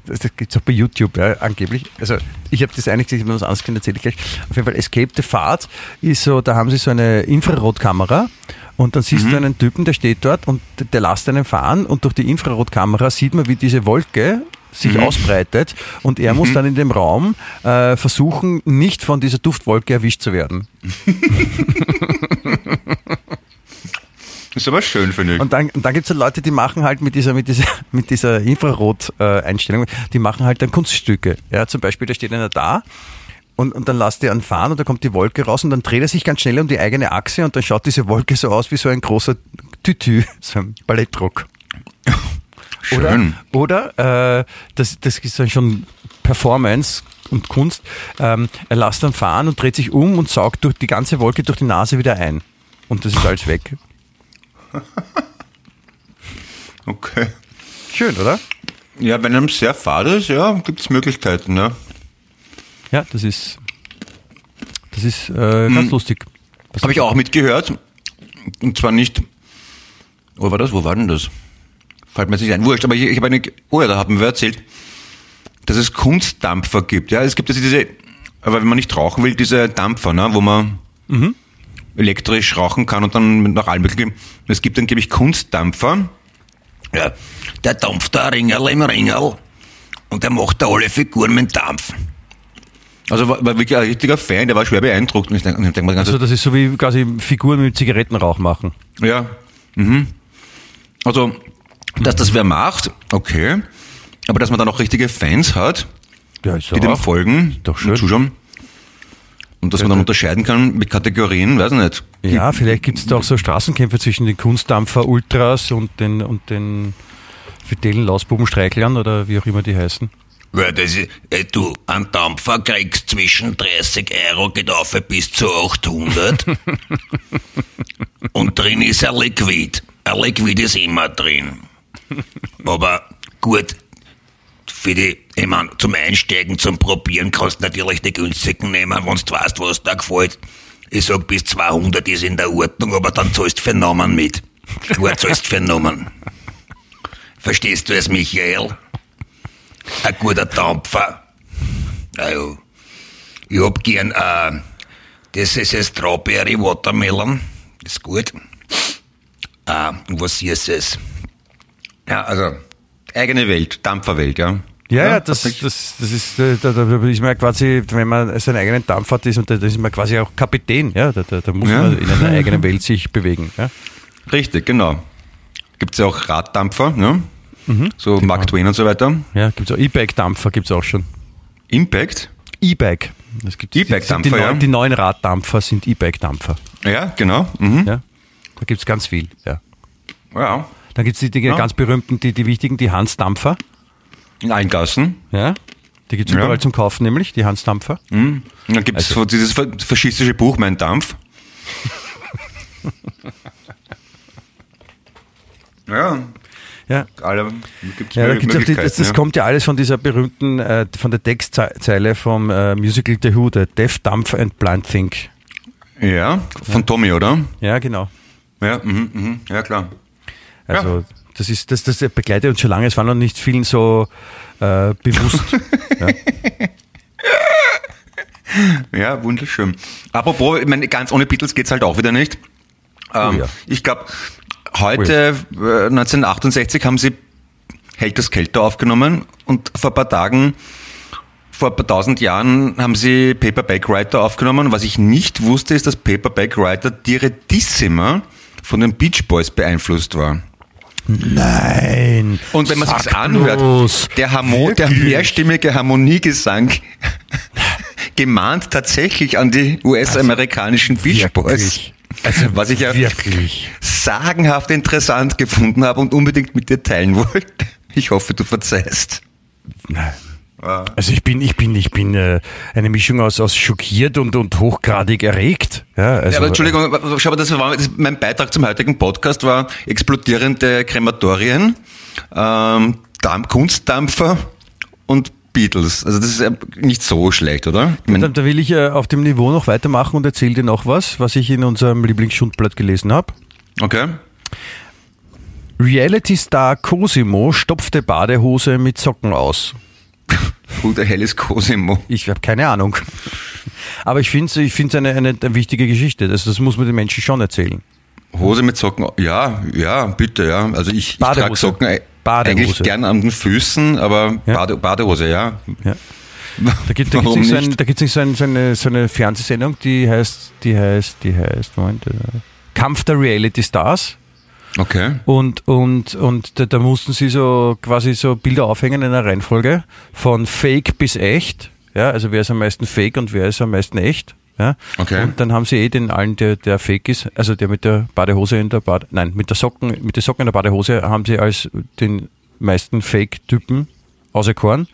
das gibt es auch bei YouTube, ja, angeblich. Also ich habe das eigentlich gesehen, was anderes erzähle ich gleich. Auf jeden Fall Escape the Fart ist so, da haben sie so eine Infrarotkamera und dann siehst mhm. du einen Typen, der steht dort und der lässt einen fahren und durch die Infrarotkamera sieht man, wie diese Wolke sich mhm. ausbreitet und er mhm. muss dann in dem Raum äh, versuchen, nicht von dieser Duftwolke erwischt zu werden. Das ist aber schön, finde ich. Und dann, dann gibt es ja Leute, die machen halt mit dieser, mit dieser, mit dieser Infrarot-Einstellung, die machen halt dann Kunststücke. Ja, zum Beispiel, da steht einer da und, und dann lässt er ihn fahren und dann kommt die Wolke raus und dann dreht er sich ganz schnell um die eigene Achse und dann schaut diese Wolke so aus wie so ein großer Tütü, so ein Ballettdruck. Schön. Oder, oder äh, das, das ist dann schon Performance und Kunst. Ähm, er lässt dann fahren und dreht sich um und saugt durch die ganze Wolke durch die Nase wieder ein. Und das ist alles weg. okay. Schön, oder? Ja, wenn einem sehr fad ist, ja, gibt es Möglichkeiten, ja. Ja, das ist, das ist äh, ganz hm. lustig. Habe ich auch mitgehört. Und zwar nicht, wo war das? Wo war denn das? Fällt mir jetzt nicht ein. Wurscht, aber ich, ich habe eine, oh ja, da haben wir erzählt, dass es Kunstdampfer gibt. Ja, es gibt also diese, aber wenn man nicht rauchen will, diese Dampfer, ne, wo man mhm. elektrisch rauchen kann und dann nach allem möglichen. Es gibt dann, glaube ich, Kunstdampfer. Ja, der dampft da Ringerl im Ringel und der macht da alle Figuren mit Dampf. Also war, war wirklich ein richtiger Fan, der war schwer beeindruckt. Und ich denk, denk mal, also das ist so wie quasi Figuren mit Zigarettenrauch machen. Ja. Mhm. Also, dass das wer macht, okay. Aber dass man dann auch richtige Fans hat, ja, die dem folgen, doch schön. und zuschauen. Und dass man dann unterscheiden kann mit Kategorien, weiß ich nicht. Ja, vielleicht gibt es da auch so Straßenkämpfe zwischen den Kunstdampfer Ultras und den, und den fidelen Lausbubenstreichlern oder wie auch immer die heißen. Weil das ist, äh, du, ein Dampfer kriegst zwischen 30 Euro, geht auf bis zu 800. und drin ist ein Liquid. Ein Liquid ist immer drin. Aber gut, für die, ich mein, zum Einsteigen, zum Probieren kannst du natürlich die günstigen nehmen, wenn du weißt, was dir gefällt. Ich sag, bis 200 ist in der Ordnung, aber dann zahlst du für Namen mit. Du zahlst für Namen. Verstehst du es, Michael? Ein guter Dampfer. Also, ich hab gern äh, Das ist ein Strawberry Watermelon. Das ist gut. Und was ist es? Ja, also eigene Welt, Dampferwelt, ja. Ja, ja, das, das, das ist, äh, da, da ist man quasi, wenn man seinen eigenen Dampf hat, ist, da ist man quasi auch Kapitän, ja, da, da, da muss Ja. man in einer eigenen Welt sich bewegen. Ja. Richtig, genau. Gibt es ja auch Raddampfer, ne? So Mark Twain und so weiter. Ja, gibt's auch E-Bike-Dampfer gibt's auch schon. Impact. E-Bike. Das gibt E-Bike-Dampfer, die, ja. neuen- die neuen Raddampfer sind E-Bike-Dampfer. Ja, genau. Mhm. Ja. Da gibt's ganz viel. Ja. Ja. Dann gibt's die, die Ja. ganz berühmten, die, die wichtigen, die Hansdampfer. In allen Gassen. Ja. Die gibt's Ja. überall zum Kaufen, nämlich die Hansdampfer. Mhm. Dann gibt es Also- dieses fa- faschistische Buch Mein Dampf. ja, Ja. alle gibt's Ja, da gibt's auch die, das, das ja. kommt ja alles von dieser berühmten, äh, von der Textzeile vom äh, Musical The Who, der Deaf, Dumb and Blind Think. Ja, von Tommy, oder? Ja, genau. Ja, mhm, mhm. ja klar. Also das ist, das, das begleitet uns schon lange, es war noch nicht vielen so äh, bewusst. ja. Ja, wunderschön. Apropos, ich meine, ganz ohne Beatles geht's halt auch wieder nicht. Ähm, Oh ja. Ich glaube, heute, äh, 1968, haben sie Helter Skelter aufgenommen und vor ein paar Tagen, vor ein paar tausend Jahren, haben sie Paperback Writer aufgenommen. Was ich nicht wusste, ist, dass Paperback Writer direttissima von den Beach Boys beeinflusst war. Nein. Und wenn man sich anhört, bloß. der, Harmo, der mehrstimmige Harmoniegesang gemahnt tatsächlich an die US-amerikanischen Beach Boys. Wirklich. Also was ich ja wirklich. sagenhaft interessant gefunden habe und unbedingt mit dir teilen wollte. Ich hoffe, du verzeihst. Nein. Also ich bin, ich bin, ich bin äh, eine Mischung aus, aus schockiert und, und hochgradig erregt. Ja, also, Ja, aber Entschuldigung, schau mal, das war das, mein Beitrag zum heutigen Podcast war explodierende Krematorien, ähm, Dampf, Kunstdampfer und Beatles. Also das ist ja nicht so schlecht, oder? Da, da will ich äh, auf dem Niveau noch weitermachen und erzähle dir noch was, was ich in unserem Lieblingsschundblatt gelesen habe. okay. Reality-Star Cosimo stopfte Badehose mit Socken aus. Who the hell is Cosimo? Ich habe keine Ahnung. Aber ich finde es ich find's eine, eine, eine wichtige Geschichte. Das, das muss man den Menschen schon erzählen. Hose mit Socken, ja, ja, bitte, ja. Also ich, ich trage Socken ei- Badehose. eigentlich gern an den Füßen, aber Ja. Bade, Badehose, ja. Ja. Da gibt es nicht, so, ein, da gibt's nicht so, ein, so, eine, so eine Fernsehsendung, die heißt, die heißt, die heißt, Moment, äh, Kampf der Reality Stars. Okay. Und, und, und da, da mussten sie so quasi so Bilder aufhängen in einer Reihenfolge von Fake bis echt. Ja, also wer ist am meisten Fake und wer ist am meisten echt. Ja. Okay. Und dann haben sie eh den allen, der, der Fake ist, also der mit der Badehose in der Bade, nein, mit der Socken, mit der Socken in der Badehose haben sie als den meisten Fake-Typen auserkoren.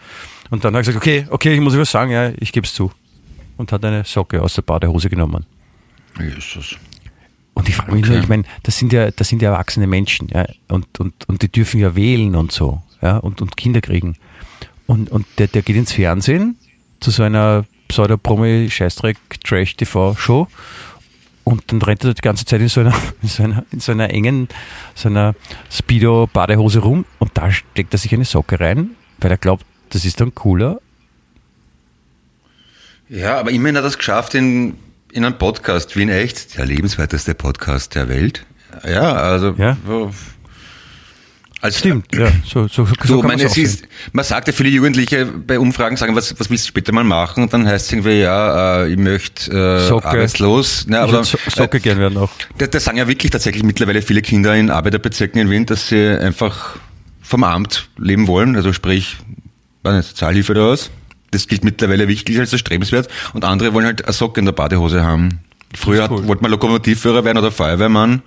Und dann hat er gesagt, okay, okay, ich muss was sagen, ja, ich gebe es zu. Und hat eine Socke aus der Badehose genommen. Jesus. Und ich frage mich Okay. nur, ich meine, das sind ja, das sind ja erwachsene Menschen, ja, und, und, und die dürfen ja wählen und so, ja, und, und Kinder kriegen. Und, und der, der geht ins Fernsehen zu so einer Pseudo-Promi-Scheißdreck-Trash-TV-Show und dann rennt er die ganze Zeit in so einer, in so einer, in so einer engen, so einer Speedo-Badehose rum und da steckt er sich eine Socke rein, weil er glaubt, das ist dann cooler. Ja, aber immerhin hat er es geschafft in, in einem Podcast, wie in echt, der lebenswerteste Podcast der Welt. Ja, also. Ja. Als, Stimmt, ja, so, so, so So, kann meine, es ist, man sagt ja viele Jugendliche bei Umfragen sagen, was, was willst du später mal machen? Und dann heißt es irgendwie, ja, äh, ich möchte äh, Socke. arbeitslos. Ja, Ich aber, so Socke gern werden auch. das, das sagen ja wirklich tatsächlich mittlerweile viele Kinder in Arbeiterbezirken in Wien, dass sie einfach vom Amt leben wollen, also sprich, weiß nicht, Sozialhilfe oder was. Das gilt mittlerweile wirklich als erstrebenswert. Und andere wollen halt eine Socke in der Badehose haben. Früher cool. wollte man Lokomotivführer werden oder Feuerwehrmann.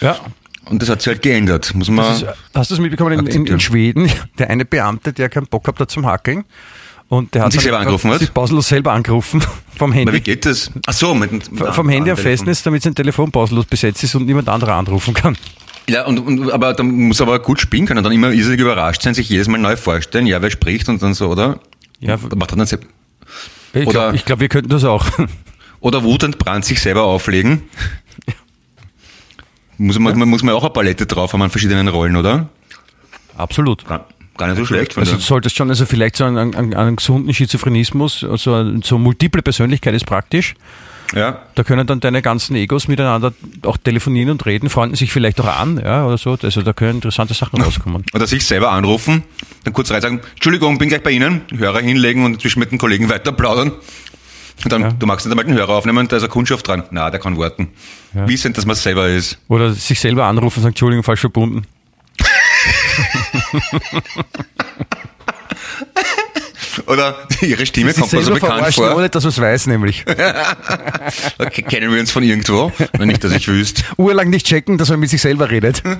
Ja, Und das hat sich halt geändert. Muss man. Ist, hast du es mitbekommen in, in, in. Schweden? Der eine Beamte, der keinen Bock hat zum Hackeln. Und der hat sich dann selber angerufen hat? Sich pausenlos selber angerufen vom Na, wie Handy. geht das? Ach so, mit Vom Handy am auf. Festnetz, damit sein Telefon pausenlos besetzt ist und niemand anderer anrufen kann. Ja, und, und aber dann muss er aber gut spielen können, dann immer irrsinnig überrascht sein, sich jedes Mal neu vorstellen, ja, wer spricht und dann so, oder? Ja, Da macht er dann ich glaube, glaub, wir könnten das auch. Oder wutentbrannt sich selber auflegen. Muss man, man muss man auch eine Palette drauf haben an verschiedenen Rollen, oder? Absolut. Gar, gar nicht so schlecht. Also du solltest schon, also vielleicht so einen, einen, einen gesunden Schizophrenismus, also so multiple Persönlichkeit ist praktisch. Ja. Da können dann deine ganzen Egos miteinander auch telefonieren und reden, freunden sich vielleicht auch an, ja, oder so. Also da können interessante Sachen rauskommen. Oder sich selber anrufen, dann kurz rein sagen, Entschuldigung, bin gleich bei Ihnen, Hörer hinlegen und zwischen mit den Kollegen weiter plaudern. Und dann, Ja. du magst nicht einmal den Hörer aufnehmen, da ist eine Kundschaft dran. Na, der kann warten. Ja. Wissend, dass man selber ist. Oder sich selber anrufen und sagen, Entschuldigung, falsch verbunden. Oder ihre Stimme Sich kommt mir so bekannt vor. ohne dass man es weiß, nämlich. Okay, kennen wir uns von irgendwo? Wenn nicht, dass ich wüsste. Urlang nicht checken, dass man mit sich selber redet.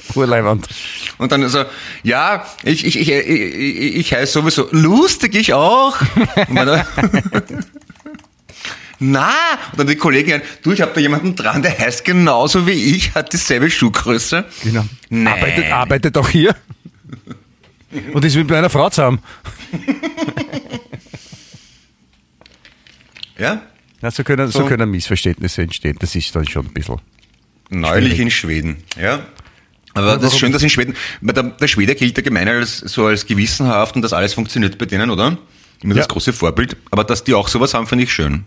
Urleiband. Und dann so, ja, ich, ich, ich, ich, ich heiße sowieso, lustig ich auch. Na, und dann die Kollegin, du, ich habe da jemanden dran, der heißt genauso wie ich, hat dieselbe Schuhgröße. Genau. Nee. Arbeitet, arbeitet auch hier. Und ist mit meiner Frau zusammen. Ja, Ja, so, können, so So. können Missverständnisse entstehen. Das ist dann schon ein bisschen. neulich Schwierig. in Schweden, ja. Aber das ist schön, dass in Schweden, der, der Schwede gilt ja gemein als, so als gewissenhaft und das alles funktioniert bei denen, oder? Immer das Ja. große Vorbild. Aber dass die auch sowas haben, finde ich schön.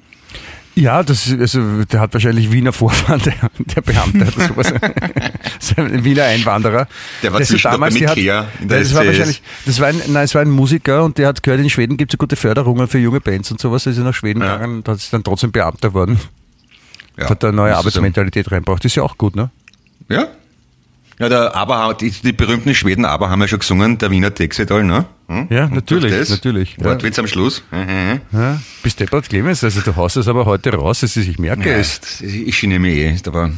Ja, das, also, der hat wahrscheinlich Wiener Vorfahren, der, der Beamte oder sowas. so ein Wiener Einwanderer. Der war Der so zwischendurch beim die hat- in der das war wahrscheinlich, das war ein, nein, es war ein Musiker und der hat gehört, in Schweden gibt es gute Förderungen für junge Bands und sowas. Er ist nach Schweden Ja. gegangen und hat ist dann trotzdem Beamter geworden. Ja, hat da eine neue das Arbeitsmentalität reinbracht. Das ist ja auch gut, ne? Ja. Ja, der Aber, die, die berühmten Schweden Aber haben ja schon gesungen, der Wiener Texidol, ne? Hm? Ja, natürlich, das natürlich, ja. Wortwitz am Schluss. Mhm. Ja. Bis deppert Clemens, also du haust es aber heute raus, also ich merke Ja, es. das- ich schiene mir eh, aber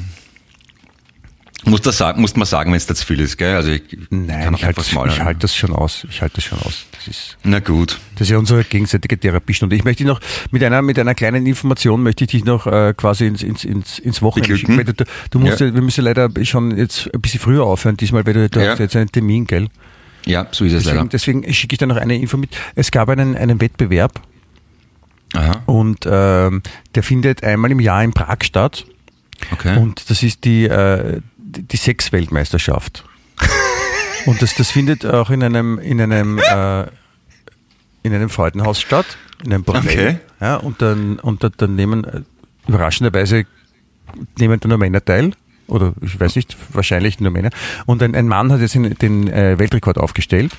muss, das sagen, muss man sagen, wenn es da zu viel ist, gell? Also ich Nein, ich halte das, ich halt das schon aus. Ich halte das schon aus. Das ist, Na gut. das ist ja unsere gegenseitige Therapiestunde. Ich möchte dich noch mit einer, mit einer kleinen Information möchte ich dich noch äh, quasi ins, ins, ins, ins Wochenende schicken. Weil Du, du musst Ja. ja. wir müssen leider schon jetzt ein bisschen früher aufhören diesmal, weil du, du Ja. hast jetzt einen Termin, gell? Ja, so ist es Deswegen, leider. deswegen schicke ich dir noch eine Info mit. Es gab einen, einen Wettbewerb Aha, und ähm, der findet einmal im Jahr in Prag statt. okay. Und das ist die, äh, die die Sexweltmeisterschaft. Und das, das findet auch in einem, in einem, äh, in einem Freudenhaus statt, in einem Bordell. Okay. Ja, und dann, und dann, nehmen, äh, überraschenderweise nehmen da nur Männer teil. Oder ich weiß nicht, wahrscheinlich nur Männer. Und ein, ein Mann hat jetzt den, den äh, Weltrekord aufgestellt.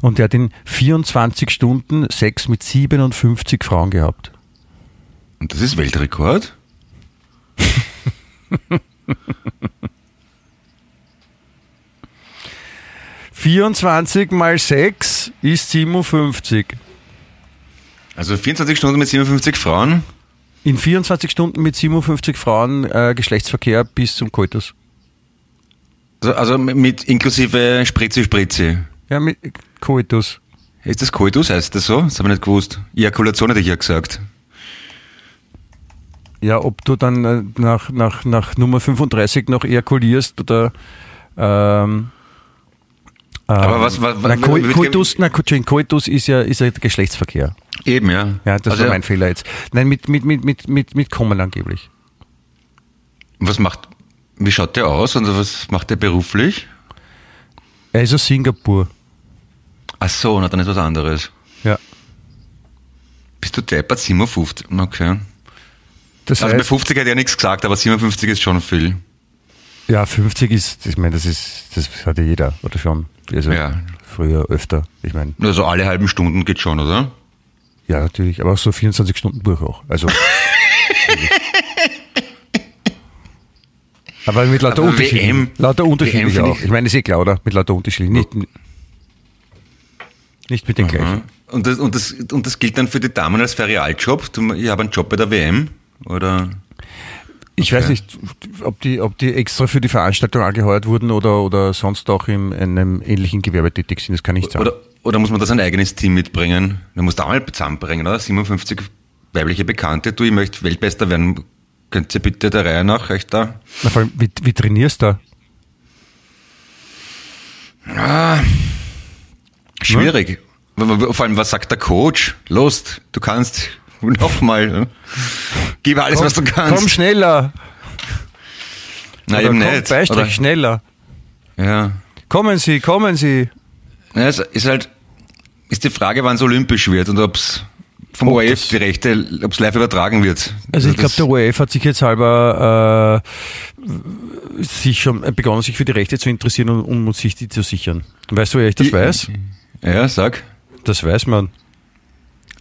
Und der hat in 24 Stunden Sex mit 57 Frauen gehabt. Und das ist Weltrekord? 24 mal 6 ist 57. Also 24 Stunden mit 57 Frauen? In 24 Stunden mit 57 Frauen äh, Geschlechtsverkehr bis zum Koitus. Also, also mit inklusive Spritze, Spritze. Ja, mit Koitus. Ist das Koitus, heißt das so? Das habe ich nicht gewusst. Ejakulation hätte ich ja gesagt. Ja, ob du dann äh, nach, nach, nach Nummer 35 noch ejakulierst oder ähm, Aber ähm, was- was- na, Ko Koitus, na, Koitus ist ja, ist ja Geschlechtsverkehr. Eben, ja. Ja, das also, war mein Fehler jetzt. Nein, mit, mit, mit, mit, mit, mit Kommen angeblich. Was macht, wie schaut der aus und was macht der beruflich? Er ist aus Singapur. Ach so, na dann ist was anderes. Ja. Bist du deppert? 57? Okay. Das Also bei heißt, 50 hätte ich ja nichts gesagt, aber 57 ist schon viel. Ja, 50 ist, ich meine, das ist, das hat ja jeder, oder schon? Also Ja. früher öfter. Ich meine, Also alle halben Stunden geht schon, oder? ja, natürlich, aber auch so 24 Stunden durch auch. Also. aber mit lauter Aber Unterschieden. WM lauter Unterschieden finde auch. ich- Ich meine, ist eh klar, oder? Mit lauter Unterschieden. Nicht, nicht mit den gleichen. Und das, und, das, und das gilt dann für die Damen als Ferialjob? Ich habe einen Job bei der WM? Oder? Ich Okay. weiß nicht, ob die, ob die extra für die Veranstaltung angeheuert wurden oder, oder sonst auch in einem ähnlichen Gewerbe tätig sind, das kann ich nicht sagen. Oder, oder muss man da sein eigenes Team mitbringen? Man muss da mal zusammenbringen, oder? 57 weibliche Bekannte. Du, ich möchte Weltmeister werden. Könnt ihr bitte der Reihe nach euch da? Na, vor allem, wie, wie trainierst du da? Ah, schwierig. Vor allem, was sagt der Coach? Los, du kannst nochmal. Ne? Gib alles, was du kannst. Komm schneller! Na, Oder eben komm, nicht. Beistrich Oder, schneller! ja. Kommen Sie, kommen Sie! ja. Es ist halt, ist die Frage, wann es olympisch wird und ob's, vom Ob ORF die Rechte, ob es live übertragen wird. Also ich glaube, der ORF hat sich jetzt halber äh, sich schon begonnen, sich für die Rechte zu interessieren und um sich die zu sichern. Weißt du, woher ich das Die- weiß? Ja, sag. Das weiß man.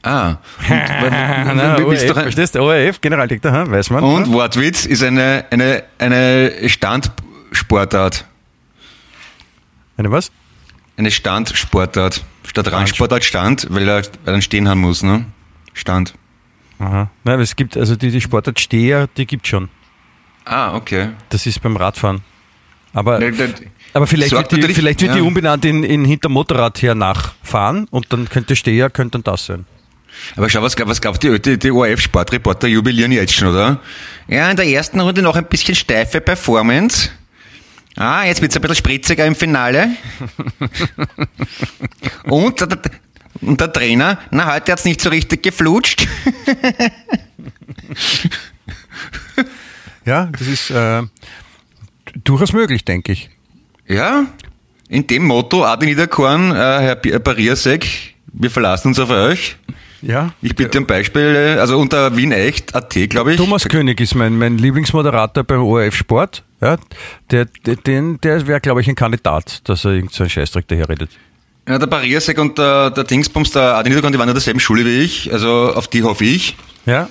Ah. Verstehst du? ORF, Generaldirektor, hm, weiß man. und Wortwitz ist eine, eine, eine Standsportart. Eine was? Eine Standsportart. Statt Randsportart Stand, weil er, weil er stehen haben muss, ne? Stand. Aha. Nein, aber es gibt, also die, die Sportart Steher, die gibt schon. Ah, okay. Das ist beim Radfahren. Aber, Ne, ne, aber vielleicht wird die, vielleicht wird die ja. umbenannt in, in hinter Motorrad her nachfahren und dann könnte Steher, könnte dann das sein. Aber schau, was, was glaubt die, die, die ORF-Sportreporter jubilieren jetzt schon, oder? Ja, in der ersten Runde noch ein bisschen steife Performance. Ah, jetzt wird's ein bisschen spritziger im Finale. und, der, und der Trainer, na, heute hat's nicht so richtig geflutscht. Ja, das ist äh, durchaus möglich, denke ich. Ja, in dem Motto, Adi Niederkorn, äh, Herr P- Pariasek, wir verlassen uns auf euch. Ja. Ich bitte um Beispiele, also unter Wien echt, AT, glaube ich. Thomas König ist mein, mein Lieblingsmoderator beim ORF Sport. Ja, der, der, den, der wäre, glaube ich, ein Kandidat, dass er irgendeinen so Scheißdreck daherredet. Ja, der Pariasek und der, der Dingsbums, der Adi die waren in derselben Schule wie ich, also auf die hoffe ich. Ja,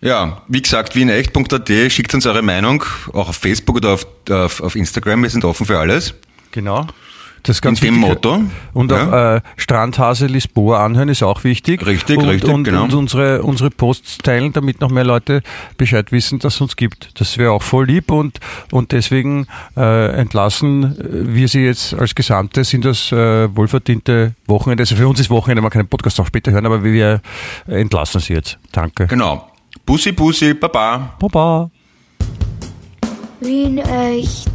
Ja, wie gesagt, wienecht.at, schickt uns eure Meinung, auch auf Facebook oder auf, auf, auf Instagram, wir sind offen für alles. genau. Das ist ganz In dem wichtig. Motto, Und ja. auch äh, Strandhase Lisboa anhören ist auch wichtig. Richtig, und, richtig, und, genau. Und unsere, unsere Posts teilen, damit noch mehr Leute Bescheid wissen, dass es uns gibt. Das wäre auch voll lieb und, und deswegen äh, entlassen wir Sie jetzt als Gesamte in das äh, wohlverdiente Wochenende. Also für uns ist Wochenende, man kann den Podcast auch später hören, aber wir entlassen Sie jetzt. Danke. Genau. Bussi, Bussi, Baba. Baba. Wien echt.